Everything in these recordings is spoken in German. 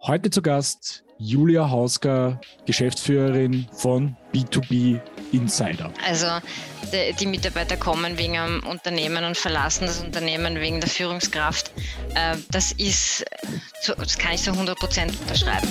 Heute zu Gast Julia Hausker, Geschäftsführerin von B2B Insider. Also die, die, Mitarbeiter kommen wegen einem Unternehmen und verlassen das Unternehmen wegen der Führungskraft. Äh, das ist, das kann ich so 100 Prozent unterschreiben.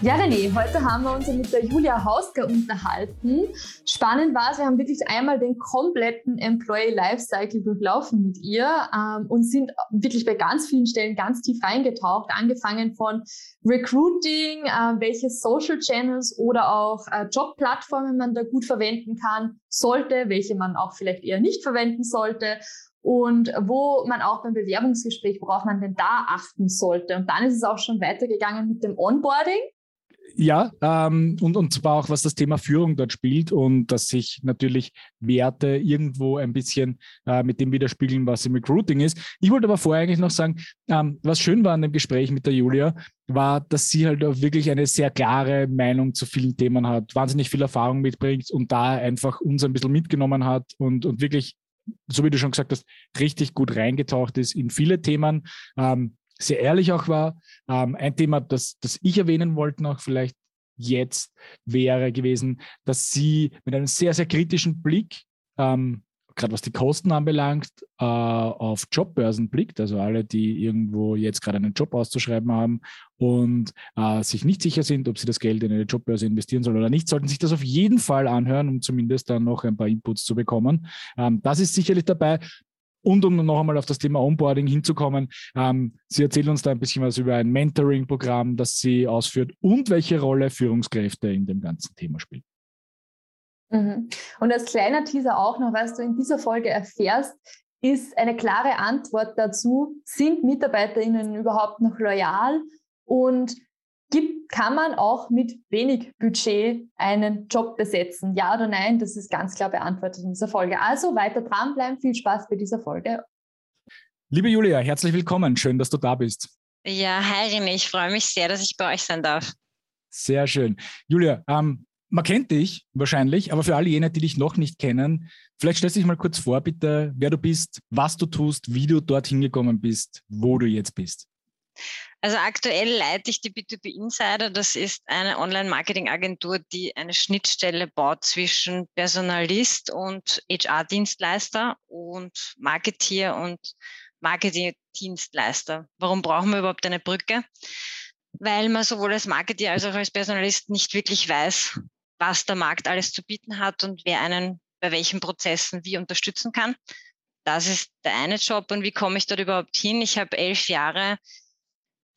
Ja, René, heute haben wir uns mit der Julia Hausker unterhalten. Spannend war es, wir haben wirklich einmal den kompletten Employee Lifecycle durchlaufen mit ihr ähm, und sind wirklich bei ganz vielen Stellen ganz tief reingetaucht, angefangen von Recruiting, äh, welche Social Channels oder auch äh, Jobplattformen man da gut verwenden kann, sollte, welche man auch vielleicht eher nicht verwenden sollte und wo man auch beim Bewerbungsgespräch, worauf man denn da achten sollte. Und dann ist es auch schon weitergegangen mit dem Onboarding. Ja, ähm, und, und zwar auch, was das Thema Führung dort spielt und dass sich natürlich Werte irgendwo ein bisschen äh, mit dem widerspiegeln, was im Recruiting ist. Ich wollte aber vorher eigentlich noch sagen, ähm, was schön war an dem Gespräch mit der Julia, war, dass sie halt auch wirklich eine sehr klare Meinung zu vielen Themen hat, wahnsinnig viel Erfahrung mitbringt und da einfach uns ein bisschen mitgenommen hat und, und wirklich so wie du schon gesagt hast, richtig gut reingetaucht ist in viele Themen. Ähm, sehr ehrlich auch war. Ähm, ein Thema, das, das ich erwähnen wollte noch vielleicht jetzt, wäre gewesen, dass sie mit einem sehr, sehr kritischen Blick, ähm, gerade was die Kosten anbelangt, äh, auf Jobbörsen blickt. Also alle, die irgendwo jetzt gerade einen Job auszuschreiben haben und äh, sich nicht sicher sind, ob sie das Geld in eine Jobbörse investieren sollen oder nicht, sollten sich das auf jeden Fall anhören, um zumindest dann noch ein paar Inputs zu bekommen. Ähm, das ist sicherlich dabei. Und um noch einmal auf das Thema Onboarding hinzukommen, ähm, sie erzählt uns da ein bisschen was über ein Mentoring-Programm, das sie ausführt und welche Rolle Führungskräfte in dem ganzen Thema spielen. Mhm. Und als kleiner Teaser auch noch, was du in dieser Folge erfährst, ist eine klare Antwort dazu, sind MitarbeiterInnen überhaupt noch loyal und kann man auch mit wenig Budget einen Job besetzen? Ja oder nein? Das ist ganz klar beantwortet in dieser Folge. Also weiter dranbleiben. Viel Spaß bei dieser Folge. Liebe Julia, herzlich willkommen. Schön, dass du da bist. Ja, hi René, ich freue mich sehr, dass ich bei euch sein darf. Sehr schön. Julia, ähm, man kennt dich wahrscheinlich, aber für alle jene, die dich noch nicht kennen, vielleicht stellst du dich mal kurz vor, bitte, wer du bist, was du tust, wie du dorthin gekommen bist, wo du jetzt bist. Also aktuell leite ich die B2B Insider. Das ist eine Online-Marketing-Agentur, die eine Schnittstelle baut zwischen Personalist und HR-Dienstleister und Marketeer und Marketing-Dienstleister. Warum brauchen wir überhaupt eine Brücke? Weil man sowohl als Marketeer als auch als Personalist nicht wirklich weiß, was der Markt alles zu bieten hat und wer einen bei welchen Prozessen wie unterstützen kann. Das ist der eine Job. Und wie komme ich dort überhaupt hin? Ich habe elf Jahre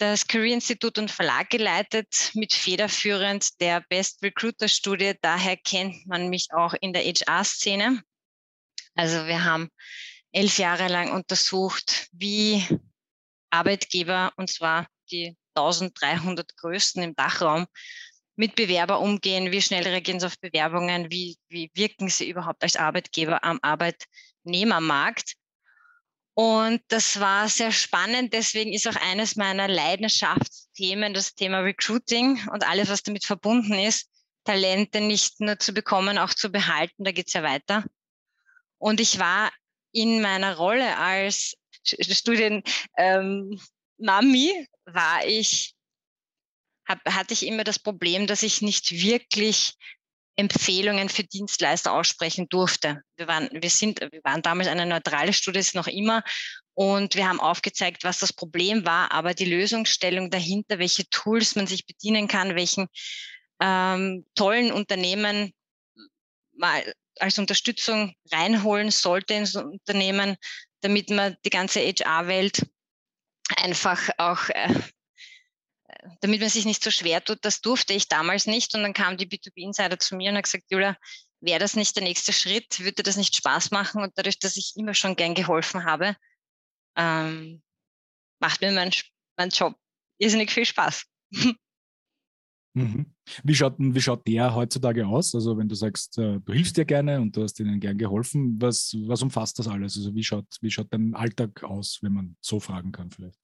das Career Institut und Verlag geleitet, mit federführend der Best Recruiter Studie. Daher kennt man mich auch in der HR-Szene. Also wir haben elf Jahre lang untersucht, wie Arbeitgeber, und zwar die 1300 größten im Dachraum, mit Bewerber umgehen, wie schnell reagieren sie auf Bewerbungen, wie, wie wirken sie überhaupt als Arbeitgeber am Arbeitnehmermarkt. Und das war sehr spannend. Deswegen ist auch eines meiner Leidenschaftsthemen das Thema Recruiting und alles, was damit verbunden ist, Talente nicht nur zu bekommen, auch zu behalten. Da geht es ja weiter. Und ich war in meiner Rolle als Studien ähm, war ich, hab, hatte ich immer das Problem, dass ich nicht wirklich Empfehlungen für Dienstleister aussprechen durfte. Wir waren, wir sind, wir waren damals eine neutrale Studie, ist noch immer. Und wir haben aufgezeigt, was das Problem war, aber die Lösungsstellung dahinter, welche Tools man sich bedienen kann, welchen ähm, tollen Unternehmen mal als Unterstützung reinholen sollte ins Unternehmen, damit man die ganze HR-Welt einfach auch äh, damit man sich nicht so schwer tut, das durfte ich damals nicht. Und dann kam die B2B Insider zu mir und hat gesagt, Julia, wäre das nicht der nächste Schritt? Würde das nicht Spaß machen? Und dadurch, dass ich immer schon gern geholfen habe, ähm, macht mir mein, mein Job irrsinnig viel Spaß. Mhm. Wie, schaut, wie schaut der heutzutage aus? Also wenn du sagst, äh, du hilfst dir gerne und du hast ihnen gern geholfen, was, was umfasst das alles? Also wie schaut, wie schaut dein Alltag aus, wenn man so fragen kann vielleicht?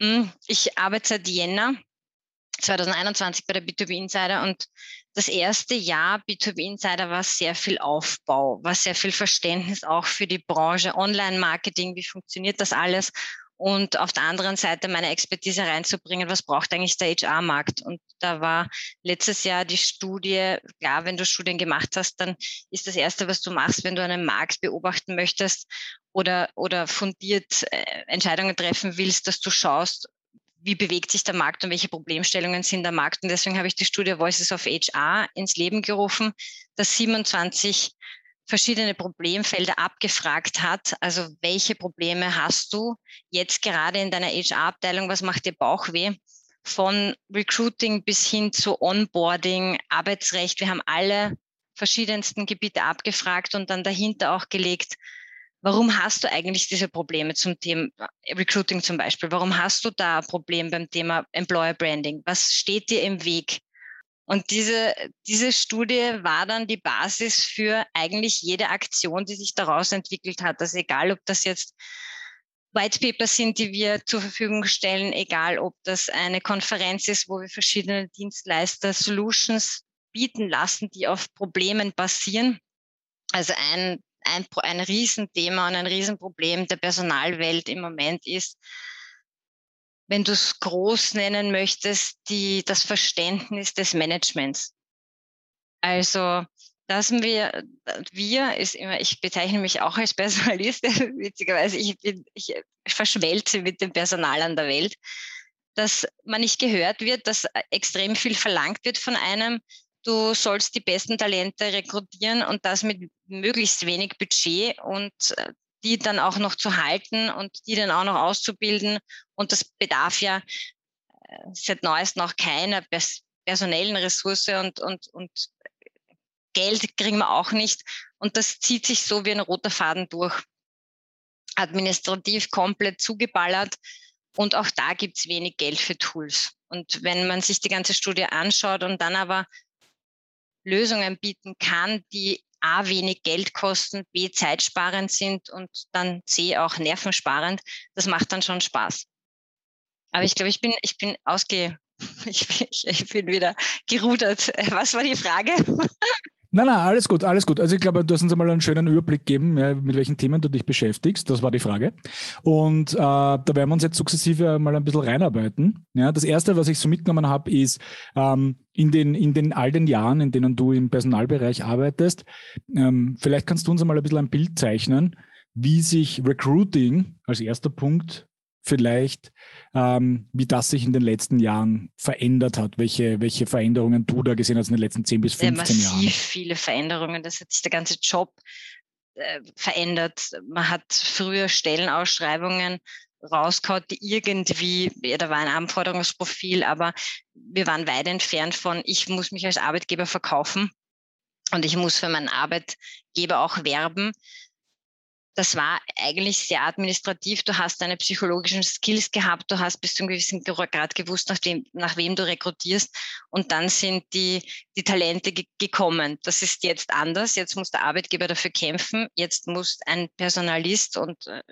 Hm, ich arbeite seit Jänner 2021 bei der B2B Insider und das erste Jahr B2B Insider war sehr viel Aufbau, war sehr viel Verständnis auch für die Branche, Online-Marketing, wie funktioniert das alles und auf der anderen Seite meine Expertise reinzubringen, was braucht eigentlich der HR-Markt. Und da war letztes Jahr die Studie, klar, wenn du Studien gemacht hast, dann ist das Erste, was du machst, wenn du einen Markt beobachten möchtest oder, oder fundiert äh, Entscheidungen treffen willst, dass du schaust, wie bewegt sich der Markt und welche Problemstellungen sind der Markt. Und deswegen habe ich die Studie Voices of HR ins Leben gerufen, das 27 verschiedene Problemfelder abgefragt hat. Also welche Probleme hast du jetzt gerade in deiner HR-Abteilung? Was macht dir Bauchweh? Von Recruiting bis hin zu Onboarding, Arbeitsrecht. Wir haben alle verschiedensten Gebiete abgefragt und dann dahinter auch gelegt, Warum hast du eigentlich diese Probleme zum Thema Recruiting zum Beispiel? Warum hast du da ein Problem beim Thema Employer Branding? Was steht dir im Weg? Und diese, diese Studie war dann die Basis für eigentlich jede Aktion, die sich daraus entwickelt hat. Also egal, ob das jetzt White Papers sind, die wir zur Verfügung stellen, egal ob das eine Konferenz ist, wo wir verschiedene Dienstleister Solutions bieten lassen, die auf Problemen basieren. Also ein ein, ein Riesenthema und ein Riesenproblem der Personalwelt im Moment ist, wenn du es groß nennen möchtest, die, das Verständnis des Managements. Also, dass wir, wir ist immer, ich bezeichne mich auch als Personalist, witzigerweise, ich bin, ich verschwelze mit dem Personal an der Welt, dass man nicht gehört wird, dass extrem viel verlangt wird von einem, du sollst die besten Talente rekrutieren und das mit möglichst wenig Budget und äh, die dann auch noch zu halten und die dann auch noch auszubilden. Und das bedarf ja äh, seit neuestem auch keiner personellen Ressource und, und, und Geld kriegen wir auch nicht. Und das zieht sich so wie ein roter Faden durch. Administrativ komplett zugeballert. Und auch da gibt es wenig Geld für Tools. Und wenn man sich die ganze Studie anschaut und dann aber Lösungen bieten kann, die A, wenig Geld kosten, B, zeitsparend sind und dann C, auch nervensparend. Das macht dann schon Spaß. Aber ich glaube, ich bin, ich bin ausge, ich bin, ich bin wieder gerudert. Was war die Frage? Nein, nein, alles gut, alles gut. Also ich glaube, du hast uns einmal einen schönen Überblick gegeben, ja, mit welchen Themen du dich beschäftigst. Das war die Frage. Und äh, da werden wir uns jetzt sukzessive mal ein bisschen reinarbeiten. Ja, das Erste, was ich so mitgenommen habe, ist ähm, in, den, in den all den Jahren, in denen du im Personalbereich arbeitest, ähm, vielleicht kannst du uns einmal ein bisschen ein Bild zeichnen, wie sich Recruiting als erster Punkt vielleicht, ähm, wie das sich in den letzten Jahren verändert hat, welche, welche Veränderungen du da gesehen hast in den letzten 10 bis 15 ja, massiv Jahren. Massiv viele Veränderungen. Das hat sich der ganze Job äh, verändert. Man hat früher Stellenausschreibungen rausgehauen, die irgendwie, ja, da war ein Anforderungsprofil, aber wir waren weit entfernt von, ich muss mich als Arbeitgeber verkaufen und ich muss für meinen Arbeitgeber auch werben das war eigentlich sehr administrativ. Du hast deine psychologischen Skills gehabt, du hast bis zu einem gewissen Grad gewusst, nach, dem, nach wem du rekrutierst. Und dann sind die, die Talente ge gekommen. Das ist jetzt anders. Jetzt muss der Arbeitgeber dafür kämpfen. Jetzt muss ein Personalist und äh,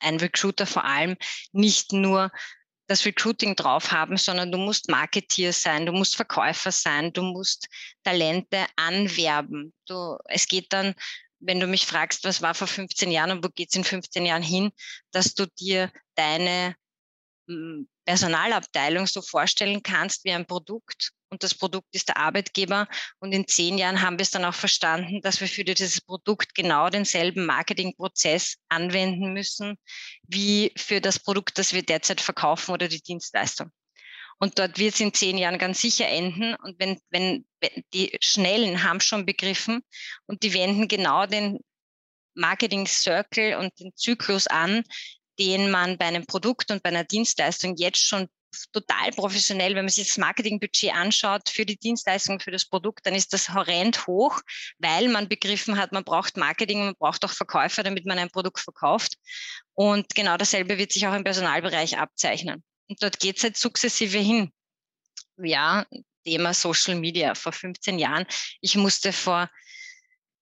ein Recruiter vor allem nicht nur das Recruiting drauf haben, sondern du musst Marketeer sein, du musst Verkäufer sein, du musst Talente anwerben. Du, es geht dann wenn du mich fragst, was war vor 15 Jahren und wo geht es in 15 Jahren hin, dass du dir deine hm, Personalabteilung so vorstellen kannst wie ein Produkt und das Produkt ist der Arbeitgeber. Und in zehn Jahren haben wir es dann auch verstanden, dass wir für dieses Produkt genau denselben Marketingprozess anwenden müssen wie für das Produkt, das wir derzeit verkaufen oder die Dienstleistung. Und dort wird es in zehn Jahren ganz sicher enden. Und wenn, wenn, die Schnellen haben schon begriffen und die wenden genau den Marketing Circle und den Zyklus an, den man bei einem Produkt und bei einer Dienstleistung jetzt schon total professionell, wenn man sich das Marketingbudget anschaut für die Dienstleistung, für das Produkt, dann ist das horrend hoch, weil man begriffen hat, man braucht Marketing, man braucht auch Verkäufer, damit man ein Produkt verkauft. Und genau dasselbe wird sich auch im Personalbereich abzeichnen. Und dort geht es jetzt sukzessive hin. Ja, Thema Social Media vor 15 Jahren. Ich musste vor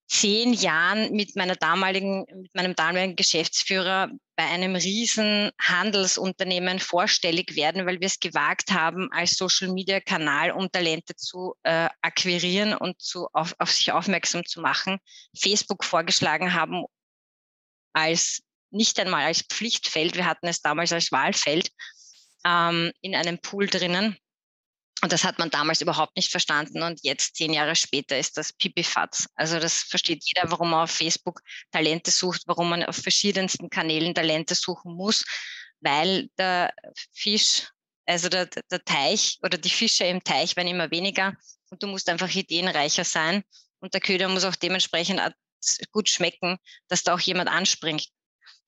zehn Jahren mit meiner damaligen, mit meinem damaligen Geschäftsführer bei einem riesen Handelsunternehmen vorstellig werden, weil wir es gewagt haben, als Social Media Kanal, um Talente zu äh, akquirieren und zu, auf, auf sich aufmerksam zu machen, Facebook vorgeschlagen haben als nicht einmal als Pflichtfeld, wir hatten es damals als Wahlfeld ähm, in einem Pool drinnen. Und das hat man damals überhaupt nicht verstanden. Und jetzt, zehn Jahre später, ist das Pipifatz. Also das versteht jeder, warum man auf Facebook Talente sucht, warum man auf verschiedensten Kanälen Talente suchen muss, weil der Fisch, also der, der Teich oder die Fische im Teich werden immer weniger und du musst einfach ideenreicher sein. Und der Köder muss auch dementsprechend gut schmecken, dass da auch jemand anspringt.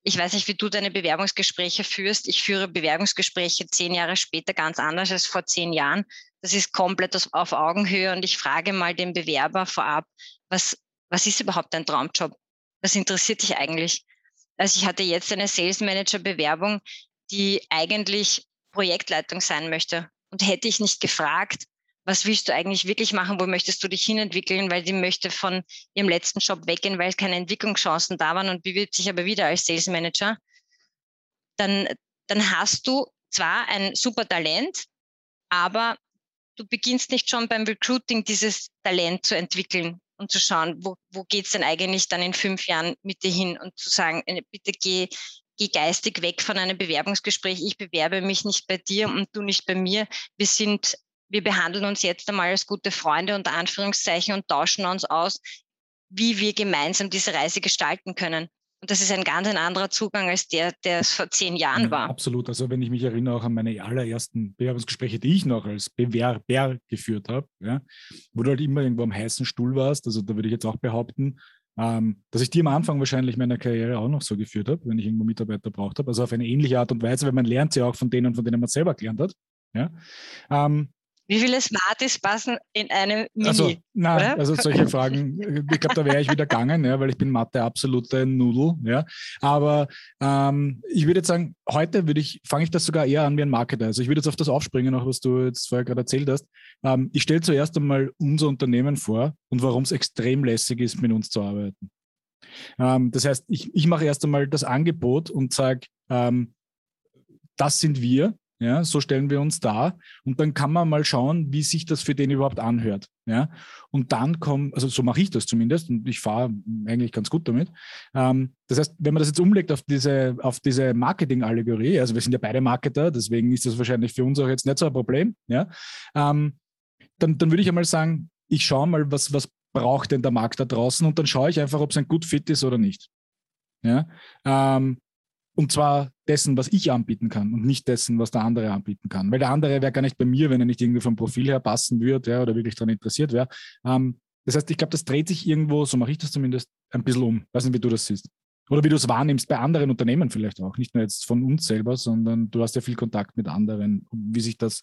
Ich weiß nicht, wie du deine Bewerbungsgespräche führst. Ich führe Bewerbungsgespräche zehn Jahre später ganz anders als vor zehn Jahren. Das ist komplett auf Augenhöhe und ich frage mal den Bewerber vorab, was, was ist überhaupt dein Traumjob? Was interessiert dich eigentlich? Also ich hatte jetzt eine Sales Manager Bewerbung, die eigentlich Projektleitung sein möchte. Und hätte ich nicht gefragt, was willst du eigentlich wirklich machen, wo möchtest du dich hinentwickeln, weil sie möchte von ihrem letzten Job weggehen, weil keine Entwicklungschancen da waren und bewirbt sich aber wieder als Sales Manager, dann, dann hast du zwar ein super Talent, aber du beginnst nicht schon beim Recruiting dieses Talent zu entwickeln und zu schauen, wo, wo geht es denn eigentlich dann in fünf Jahren mit dir hin und zu sagen, äh, bitte geh, geh geistig weg von einem Bewerbungsgespräch. Ich bewerbe mich nicht bei dir und du nicht bei mir. Wir sind wir behandeln uns jetzt einmal als gute Freunde unter Anführungszeichen und tauschen uns aus, wie wir gemeinsam diese Reise gestalten können. Und das ist ein ganz ein anderer Zugang als der, der es vor zehn Jahren ja, war. Absolut. Also wenn ich mich erinnere auch an meine allerersten Bewerbungsgespräche, die ich noch als Bewerber geführt habe, ja, wo du halt immer irgendwo am heißen Stuhl warst, also da würde ich jetzt auch behaupten, ähm, dass ich die am Anfang wahrscheinlich meiner Karriere auch noch so geführt habe, wenn ich irgendwo Mitarbeiter braucht habe. Also auf eine ähnliche Art und Weise, weil man lernt ja auch von denen, von denen man selber gelernt hat. Ja? Ähm, wie viele Smarties passen in eine Mini? Also, nein, also solche Fragen, ich glaube, da wäre ich wieder gegangen, ja, weil ich bin Mathe absolute Nudel. Ja. Aber ähm, ich würde jetzt sagen, heute würde ich, fange ich das sogar eher an wie ein Marketer. Also ich würde jetzt auf das aufspringen, auch was du jetzt vorher gerade erzählt hast. Ähm, ich stelle zuerst einmal unser Unternehmen vor und warum es extrem lässig ist, mit uns zu arbeiten. Ähm, das heißt, ich, ich mache erst einmal das Angebot und sage, ähm, das sind wir, ja, so stellen wir uns dar. Und dann kann man mal schauen, wie sich das für den überhaupt anhört. Ja, und dann kommt, also so mache ich das zumindest und ich fahre eigentlich ganz gut damit. Ähm, das heißt, wenn man das jetzt umlegt auf diese, auf diese Marketing-Allegorie, also wir sind ja beide Marketer, deswegen ist das wahrscheinlich für uns auch jetzt nicht so ein Problem. Ja, ähm, dann, dann würde ich einmal sagen, ich schaue mal, was, was braucht denn der Markt da draußen und dann schaue ich einfach, ob es ein gut fit ist oder nicht. Ja, ähm, und zwar dessen, was ich anbieten kann und nicht dessen, was der andere anbieten kann. Weil der andere wäre gar nicht bei mir, wenn er nicht irgendwie vom Profil her passen würde ja, oder wirklich daran interessiert wäre. Ähm, das heißt, ich glaube, das dreht sich irgendwo, so mache ich das zumindest, ein bisschen um. weiß nicht, wie du das siehst. Oder wie du es wahrnimmst bei anderen Unternehmen vielleicht auch. Nicht nur jetzt von uns selber, sondern du hast ja viel Kontakt mit anderen, wie sich das,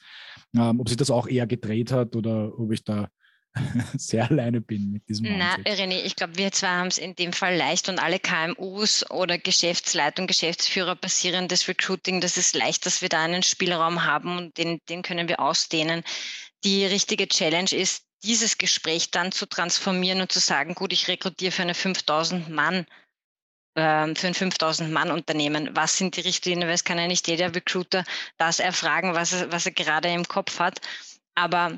ähm, ob sich das auch eher gedreht hat oder ob ich da sehr alleine bin mit diesem. Na, René, ich glaube, wir zwei haben es in dem Fall leicht und alle KMUs oder Geschäftsleitung, Geschäftsführer basierendes Recruiting, das ist leicht, dass wir da einen Spielraum haben und den, den können wir ausdehnen. Die richtige Challenge ist, dieses Gespräch dann zu transformieren und zu sagen, gut, ich rekrutiere für eine 5000 Mann ähm, für ein 5000 Mann Unternehmen. Was sind die Richtlinien? Weil es kann ja nicht jeder Recruiter das erfragen, was er, was er gerade im Kopf hat. Aber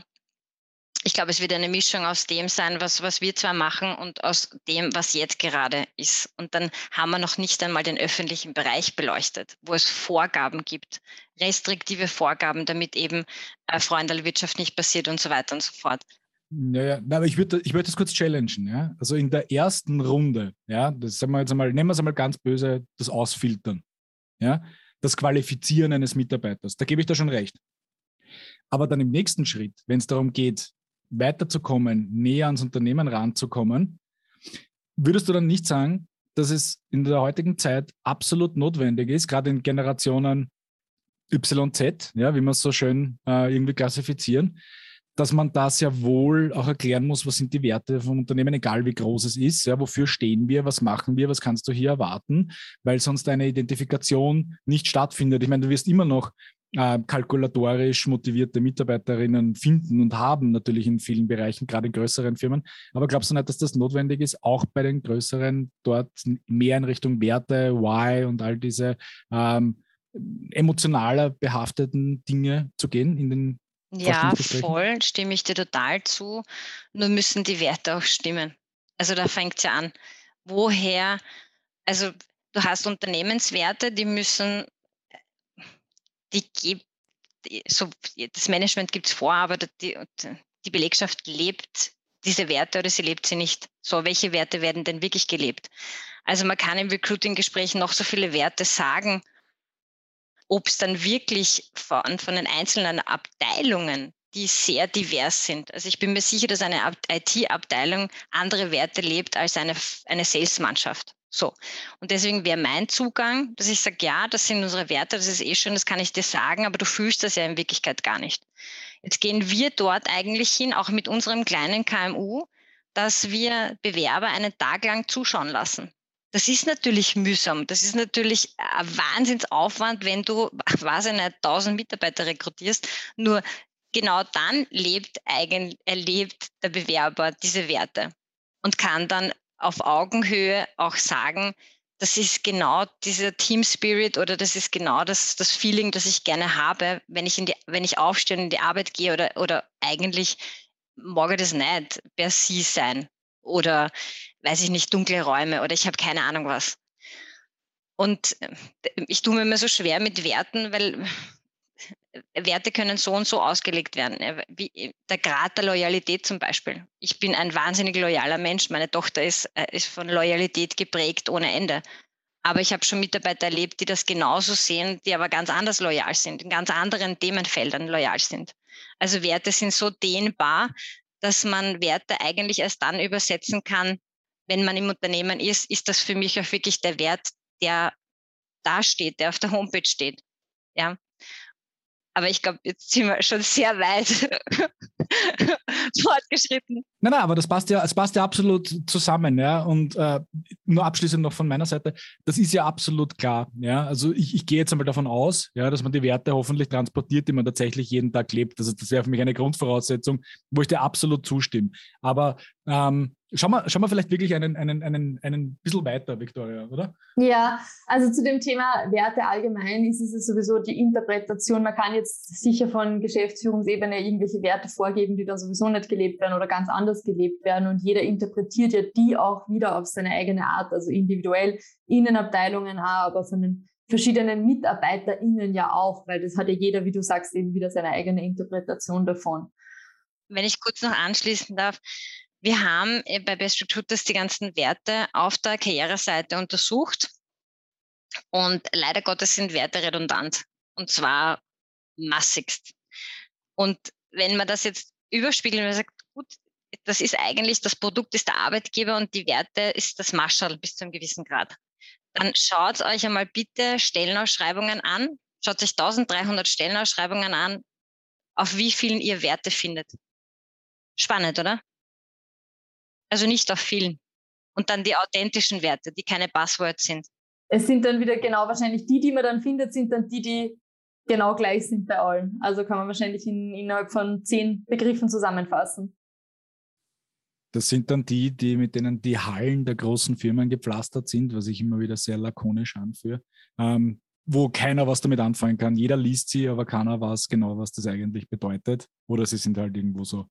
ich glaube, es wird eine Mischung aus dem sein, was, was wir zwar machen und aus dem, was jetzt gerade ist. Und dann haben wir noch nicht einmal den öffentlichen Bereich beleuchtet, wo es Vorgaben gibt, restriktive Vorgaben, damit eben äh, Freundelwirtschaft nicht passiert und so weiter und so fort. Ja, ja. aber ich würde ich würd das kurz challengen. Ja? Also in der ersten Runde, ja, das sagen wir jetzt einmal, nehmen wir es einmal ganz böse, das Ausfiltern, ja, das Qualifizieren eines Mitarbeiters. Da gebe ich da schon recht. Aber dann im nächsten Schritt, wenn es darum geht, weiterzukommen, näher ans Unternehmen ranzukommen, würdest du dann nicht sagen, dass es in der heutigen Zeit absolut notwendig ist, gerade in Generationen YZ, ja, wie wir es so schön äh, irgendwie klassifizieren, dass man das ja wohl auch erklären muss, was sind die Werte vom Unternehmen, egal wie groß es ist, ja, wofür stehen wir, was machen wir, was kannst du hier erwarten, weil sonst eine Identifikation nicht stattfindet. Ich meine, du wirst immer noch äh, kalkulatorisch motivierte Mitarbeiterinnen finden und haben, natürlich in vielen Bereichen, gerade in größeren Firmen. Aber glaubst du nicht, dass das notwendig ist, auch bei den größeren dort mehr in Richtung Werte, Why und all diese ähm, emotionaler behafteten Dinge zu gehen in den ja, voll, stimme ich dir total zu. Nur müssen die Werte auch stimmen. Also da fängt es ja an. Woher, also du hast Unternehmenswerte, die müssen, die gibt, so, das Management gibt es vor, aber die, die Belegschaft lebt diese Werte oder sie lebt sie nicht. So, welche Werte werden denn wirklich gelebt? Also man kann im Recruiting-Gespräch noch so viele Werte sagen ob es dann wirklich von, von den einzelnen Abteilungen, die sehr divers sind. Also ich bin mir sicher, dass eine IT-Abteilung andere Werte lebt als eine, eine Sales-Mannschaft. So. Und deswegen wäre mein Zugang, dass ich sage, ja, das sind unsere Werte, das ist eh schön, das kann ich dir sagen, aber du fühlst das ja in Wirklichkeit gar nicht. Jetzt gehen wir dort eigentlich hin, auch mit unserem kleinen KMU, dass wir Bewerber einen Tag lang zuschauen lassen. Das ist natürlich mühsam. Das ist natürlich ein Wahnsinnsaufwand, wenn du, was ich nicht, 1000 Mitarbeiter rekrutierst. Nur genau dann lebt eigentlich, erlebt der Bewerber diese Werte und kann dann auf Augenhöhe auch sagen, das ist genau dieser Team Spirit oder das ist genau das, das Feeling, das ich gerne habe, wenn ich, in die, wenn ich aufstehe und in die Arbeit gehe oder, oder eigentlich mag das nicht per sie sein oder weiß ich nicht, dunkle Räume oder ich habe keine Ahnung was. Und äh, ich tue mir immer so schwer mit Werten, weil Werte können so und so ausgelegt werden. Wie der Grad der Loyalität zum Beispiel. Ich bin ein wahnsinnig loyaler Mensch. Meine Tochter ist, äh, ist von Loyalität geprägt ohne Ende. Aber ich habe schon Mitarbeiter erlebt, die das genauso sehen, die aber ganz anders loyal sind, in ganz anderen Themenfeldern loyal sind. Also Werte sind so dehnbar, dass man Werte eigentlich erst dann übersetzen kann, wenn man im Unternehmen ist, ist das für mich auch wirklich der Wert, der da steht, der auf der Homepage steht. Ja. Aber ich glaube, jetzt sind wir schon sehr weit fortgeschritten. Nein, nein, aber das passt ja, es passt ja absolut zusammen, ja. Und äh, nur abschließend noch von meiner Seite, das ist ja absolut klar. Ja. Also ich, ich gehe jetzt einmal davon aus, ja, dass man die Werte hoffentlich transportiert, die man tatsächlich jeden Tag lebt. Also das wäre für mich eine Grundvoraussetzung, wo ich dir absolut zustimme. Aber ähm, Schauen wir, schauen wir vielleicht wirklich einen, einen, einen, einen bisschen weiter, Victoria, oder? Ja, also zu dem Thema Werte allgemein ist es sowieso die Interpretation. Man kann jetzt sicher von Geschäftsführungsebene irgendwelche Werte vorgeben, die da sowieso nicht gelebt werden oder ganz anders gelebt werden. Und jeder interpretiert ja die auch wieder auf seine eigene Art, also individuell, Innenabteilungen auch, aber von den verschiedenen MitarbeiterInnen ja auch, weil das hat ja jeder, wie du sagst, eben wieder seine eigene Interpretation davon. Wenn ich kurz noch anschließen darf, wir haben äh, bei Best Recruiters die ganzen Werte auf der Karriereseite untersucht und leider Gottes sind Werte redundant und zwar massigst. Und wenn man das jetzt überspiegelt und sagt, gut, das ist eigentlich, das Produkt ist der Arbeitgeber und die Werte ist das Marschall bis zu einem gewissen Grad. Dann schaut euch einmal bitte Stellenausschreibungen an, schaut euch 1300 Stellenausschreibungen an, auf wie vielen ihr Werte findet. Spannend, oder? Also nicht auf vielen. Und dann die authentischen Werte, die keine Buzzwords sind. Es sind dann wieder genau wahrscheinlich die, die man dann findet, sind dann die, die genau gleich sind bei allen. Also kann man wahrscheinlich in, innerhalb von zehn Begriffen zusammenfassen. Das sind dann die, die mit denen die Hallen der großen Firmen gepflastert sind, was ich immer wieder sehr lakonisch anführe, ähm, wo keiner was damit anfangen kann. Jeder liest sie, aber keiner weiß genau, was das eigentlich bedeutet. Oder sie sind halt irgendwo so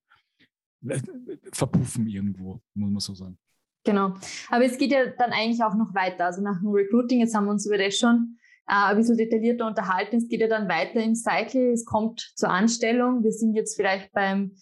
verpuffen irgendwo, muss man so sagen. Genau. Aber es geht ja dann eigentlich auch noch weiter. Also nach dem Recruiting, jetzt haben wir uns über das schon äh, ein bisschen detaillierter unterhalten. Es geht ja dann weiter im Cycle. Es kommt zur Anstellung. Wir sind jetzt vielleicht beim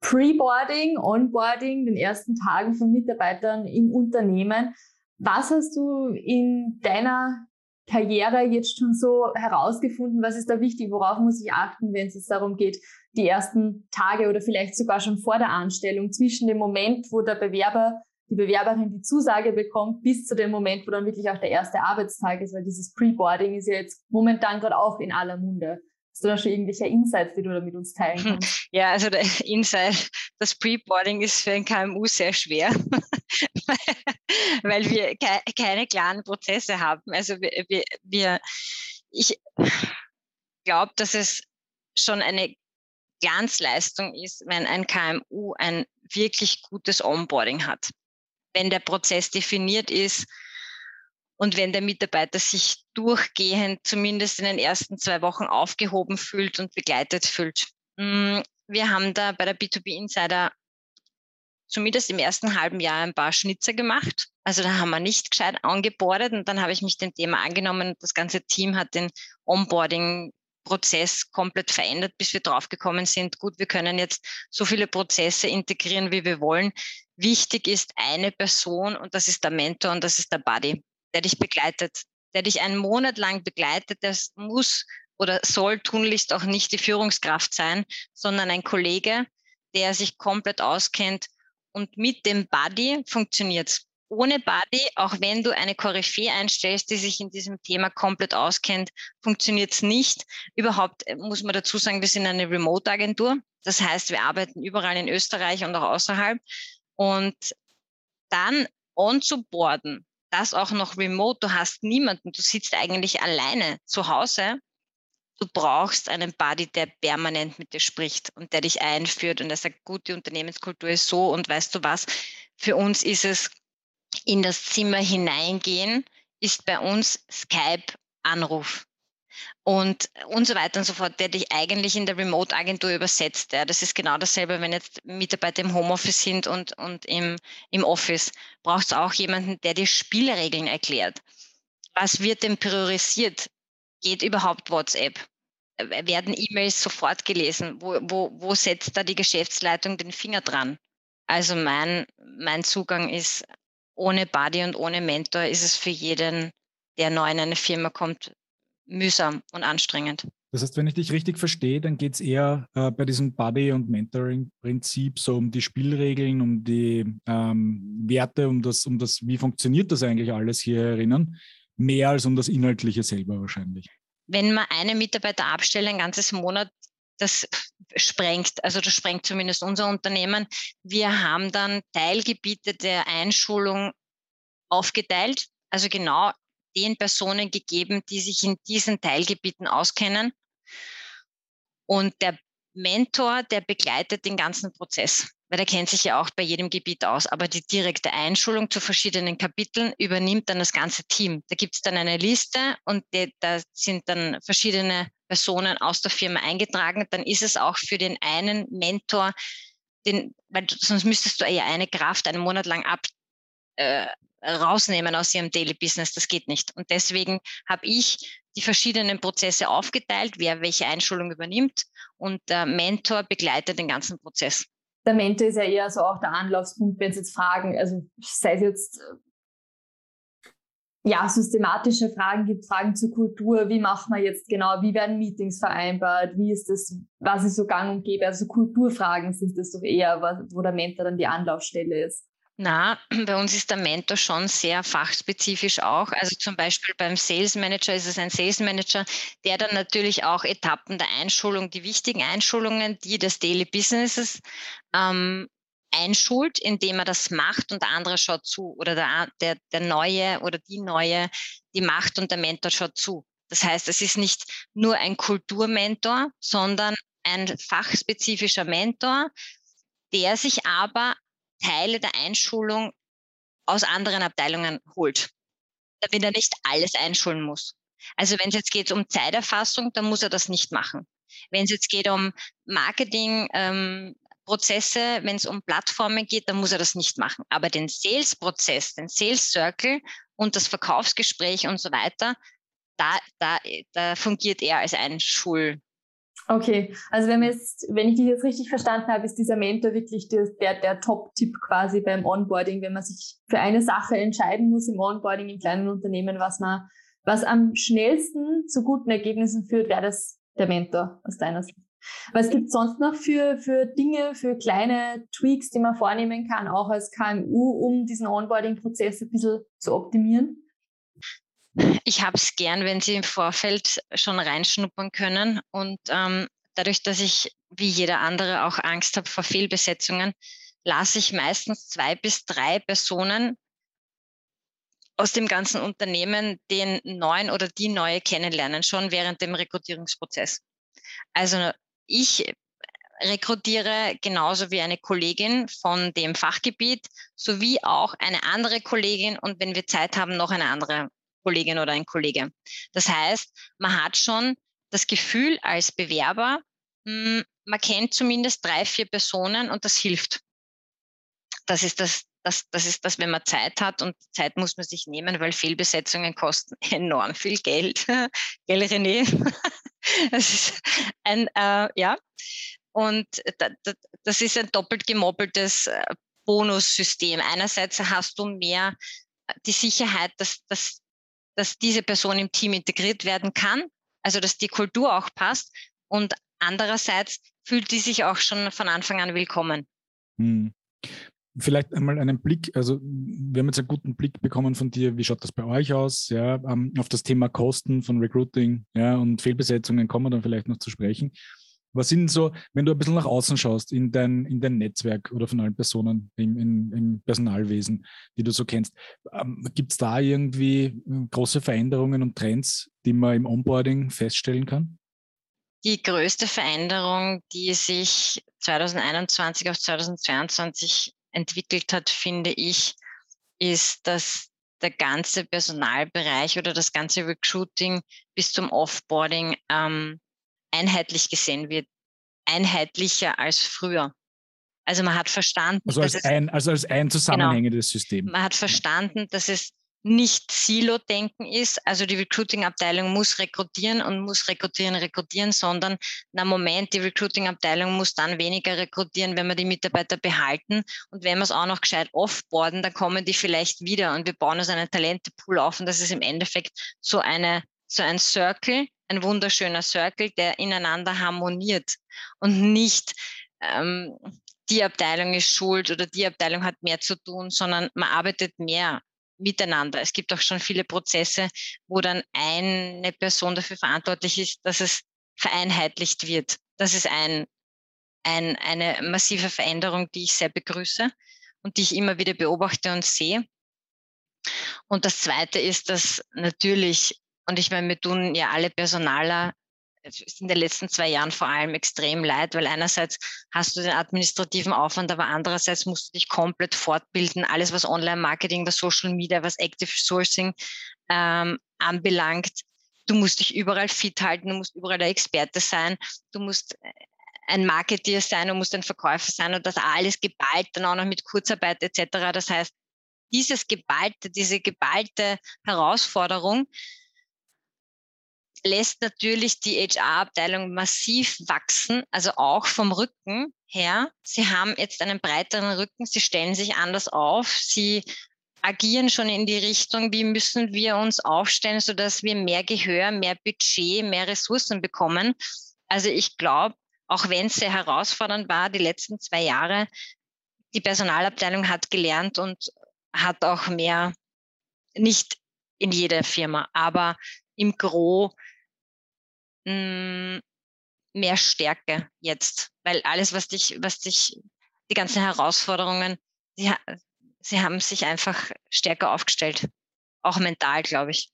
Preboarding, Onboarding, den ersten Tagen von Mitarbeitern im Unternehmen. Was hast du in deiner Karriere jetzt schon so herausgefunden? Was ist da wichtig? Worauf muss ich achten, wenn es darum geht, die ersten Tage oder vielleicht sogar schon vor der Anstellung zwischen dem Moment, wo der Bewerber, die Bewerberin die Zusage bekommt, bis zu dem Moment, wo dann wirklich auch der erste Arbeitstag ist, weil dieses Preboarding ist ja jetzt momentan gerade auch in aller Munde. Hast du da schon irgendwelche Insights, die du da mit uns teilen kannst? Ja, also der Insight, das Preboarding ist für ein KMU sehr schwer, weil wir ke keine klaren Prozesse haben. Also wir, wir, wir ich, glaube, dass es schon eine Glanzleistung ist, wenn ein KMU ein wirklich gutes Onboarding hat. Wenn der Prozess definiert ist und wenn der Mitarbeiter sich durchgehend zumindest in den ersten zwei Wochen aufgehoben fühlt und begleitet fühlt. Mm, wir haben da bei der B2B Insider zumindest im ersten halben Jahr ein paar Schnitzer gemacht. Also da haben wir nicht gescheit angebordet und dann habe ich mich dem Thema angenommen und das ganze Team hat den Onboarding Prozess komplett verändert, bis wir draufgekommen sind, gut, wir können jetzt so viele Prozesse integrieren, wie wir wollen. Wichtig ist eine Person und das ist der Mentor und das ist der Buddy, der dich begleitet, der dich einen Monat lang begleitet. Das muss oder soll tunlichst auch nicht die Führungskraft sein, sondern ein Kollege, der sich komplett auskennt und mit dem Buddy funktioniert es ohne Buddy, auch wenn du eine Koryphäe einstellst, die sich in diesem Thema komplett auskennt, funktioniert es nicht. Überhaupt äh, muss man dazu sagen, wir sind eine Remote-Agentur. Das heißt, wir arbeiten überall in Österreich und auch außerhalb. Und dann on zu boarden, das auch noch remote, du hast niemanden, du sitzt eigentlich alleine zu Hause. Du brauchst einen Buddy, der permanent mit dir spricht und der dich einführt und der sagt, gute Unternehmenskultur ist so und weißt du was, für uns ist es in das Zimmer hineingehen, ist bei uns Skype-Anruf. Und, und so weiter und so fort, der dich eigentlich in der Remote-Agentur übersetzt. Ja. Das ist genau dasselbe, wenn jetzt Mitarbeiter im Homeoffice sind und, und im, im Office. Brauchst du auch jemanden, der dir Spielregeln erklärt. Was wird denn priorisiert? Geht überhaupt WhatsApp? Werden E-Mails sofort gelesen? Wo, wo, wo setzt da die Geschäftsleitung den Finger dran? Also mein, mein Zugang ist ohne Buddy und ohne Mentor ist es für jeden, der neu in eine Firma kommt, mühsam und anstrengend. Das heißt, wenn ich dich richtig verstehe, dann geht es eher äh, bei diesem Buddy- und Mentoring-Prinzip so um die Spielregeln, um die ähm, Werte, um das, um das, wie funktioniert das eigentlich alles hier erinnern, mehr als um das Inhaltliche selber wahrscheinlich. Wenn man einen Mitarbeiter abstellt, ein ganzes Monat, das sprengt, also das sprengt zumindest unser Unternehmen. Wir haben dann Teilgebiete der Einschulung aufgeteilt, also genau den Personen gegeben, die sich in diesen Teilgebieten auskennen. Und der Mentor, der begleitet den ganzen Prozess weil er kennt sich ja auch bei jedem Gebiet aus. Aber die direkte Einschulung zu verschiedenen Kapiteln übernimmt dann das ganze Team. Da gibt es dann eine Liste und die, da sind dann verschiedene Personen aus der Firma eingetragen. Dann ist es auch für den einen Mentor, den, weil sonst müsstest du ja eine Kraft einen Monat lang ab, äh, rausnehmen aus ihrem Daily Business. Das geht nicht. Und deswegen habe ich die verschiedenen Prozesse aufgeteilt, wer welche Einschulung übernimmt. Und der Mentor begleitet den ganzen Prozess. Der Mentor ist ja eher so auch der Anlaufspunkt, wenn Sie jetzt fragen, also sei es jetzt äh, ja, systematische Fragen gibt, Fragen zur Kultur, wie macht man jetzt genau, wie werden Meetings vereinbart, wie ist das, was ist so gang und gäbe, also Kulturfragen sind das doch eher, wo der Mentor dann die Anlaufstelle ist. Na, bei uns ist der Mentor schon sehr fachspezifisch auch. Also zum Beispiel beim Sales Manager ist es ein Sales Manager, der dann natürlich auch Etappen der Einschulung, die wichtigen Einschulungen, die des Daily Businesses ähm, einschult, indem er das macht und der andere schaut zu oder der, der, der Neue oder die Neue, die macht und der Mentor schaut zu. Das heißt, es ist nicht nur ein Kulturmentor, sondern ein fachspezifischer Mentor, der sich aber Teile der Einschulung aus anderen Abteilungen holt, damit er nicht alles einschulen muss. Also wenn es jetzt geht um Zeiterfassung, dann muss er das nicht machen. Wenn es jetzt geht um Marketingprozesse, ähm, wenn es um Plattformen geht, dann muss er das nicht machen. Aber den Sales-Prozess, den Sales-Circle und das Verkaufsgespräch und so weiter, da, da, da fungiert er als Einschul, Okay, also wenn, jetzt, wenn ich dich jetzt richtig verstanden habe, ist dieser Mentor wirklich der, der, der Top-Tipp quasi beim Onboarding, wenn man sich für eine Sache entscheiden muss im Onboarding in kleinen Unternehmen, was man, was am schnellsten zu guten Ergebnissen führt, wäre das der Mentor aus deiner Sicht. Was gibt es sonst noch für, für Dinge, für kleine Tweaks, die man vornehmen kann, auch als KMU, um diesen Onboarding-Prozess ein bisschen zu optimieren? Ich habe es gern, wenn Sie im Vorfeld schon reinschnuppern können. Und ähm, dadurch, dass ich wie jeder andere auch Angst habe vor Fehlbesetzungen, lasse ich meistens zwei bis drei Personen aus dem ganzen Unternehmen den neuen oder die neue kennenlernen, schon während dem Rekrutierungsprozess. Also ich rekrutiere genauso wie eine Kollegin von dem Fachgebiet sowie auch eine andere Kollegin und wenn wir Zeit haben, noch eine andere Kollegin oder ein Kollege. Das heißt, man hat schon das Gefühl als Bewerber, hm, man kennt zumindest drei, vier Personen und das hilft. Das ist das, das, das ist das, wenn man Zeit hat und Zeit muss man sich nehmen, weil Fehlbesetzungen kosten enorm viel Geld. Gell, René? das ist ein, äh, ja. Und das ist ein doppelt gemobbeltes äh, Bonussystem. Einerseits hast du mehr die Sicherheit, dass, dass, dass diese Person im Team integriert werden kann, also dass die Kultur auch passt. Und andererseits fühlt die sich auch schon von Anfang an willkommen. Hm. Vielleicht einmal einen Blick, also wir haben jetzt einen guten Blick bekommen von dir, wie schaut das bei euch aus, ja, ähm, auf das Thema Kosten von Recruiting, ja, und Fehlbesetzungen kommen wir dann vielleicht noch zu sprechen. Was sind so, wenn du ein bisschen nach außen schaust, in dein, in dein Netzwerk oder von allen Personen im, im, im Personalwesen, die du so kennst, ähm, gibt es da irgendwie äh, große Veränderungen und Trends, die man im Onboarding feststellen kann? Die größte Veränderung, die sich 2021 auf 2022 entwickelt hat, finde ich, ist, dass der ganze Personalbereich oder das ganze Recruiting bis zum Offboarding ähm, einheitlich gesehen wird, einheitlicher als früher. Also man hat verstanden, also als, ein, also als ein genau. zusammenhängendes genau, System. Man hat verstanden, dass es nicht Silo-Denken ist. Also die Recruiting-Abteilung muss rekrutieren und muss rekrutieren, rekrutieren, sondern na Moment, die Recruiting-Abteilung muss dann weniger rekrutieren, wenn wir die Mitarbeiter behalten. Und wenn wir es auch noch gescheit offboarden, dann kommen die vielleicht wieder und wir bauen uns einen Talentepool auf. Und das ist im Endeffekt so eine, so ein Circle, ein wunderschöner Circle, der ineinander harmoniert und nicht ähm, die Abteilung ist schuld oder die Abteilung hat mehr zu tun, sondern man arbeitet mehr miteinander. Es gibt auch schon viele Prozesse, wo dann eine Person dafür verantwortlich ist, dass es vereinheitlicht wird. Das ist ein, ein, eine massive Veränderung, die ich sehr begrüße und die ich immer wieder beobachte und sehe. Und das Zweite ist, dass natürlich, und ich meine, wir tun ja alle Personaler in den letzten zwei Jahren vor allem extrem leid, weil einerseits hast du den administrativen Aufwand, aber andererseits musst du dich komplett fortbilden. Alles, was Online-Marketing, was Social Media, was Active Sourcing ähm, anbelangt. Du musst dich überall fit halten, du musst überall der Experte sein, du musst äh, ein Marketeer sein, du musst ein Verkäufer sein und das alles geballt, dann auch noch mit Kurzarbeit etc. Das heißt, dieses geballte, diese geballte Herausforderung, lässt natürlich die HR-Abteilung massiv wachsen, also auch vom Rücken her. Sie haben jetzt einen breiteren Rücken, sie stellen sich anders auf, sie agieren schon in die Richtung, wie müssen wir uns aufstellen, sodass wir mehr Gehör, mehr Budget, mehr Ressourcen bekommen. Also ich glaube, auch wenn es sehr herausfordernd war, die letzten zwei Jahre, die Personalabteilung hat gelernt und hat auch mehr, nicht in jeder Firma, aber im Gro mh, mm, mehr Stärke jetzt, weil alles, was dich, was dich, die ganzen Herausforderungen, sie, sie haben sich einfach stärker aufgestellt, auch mental, glaube ich.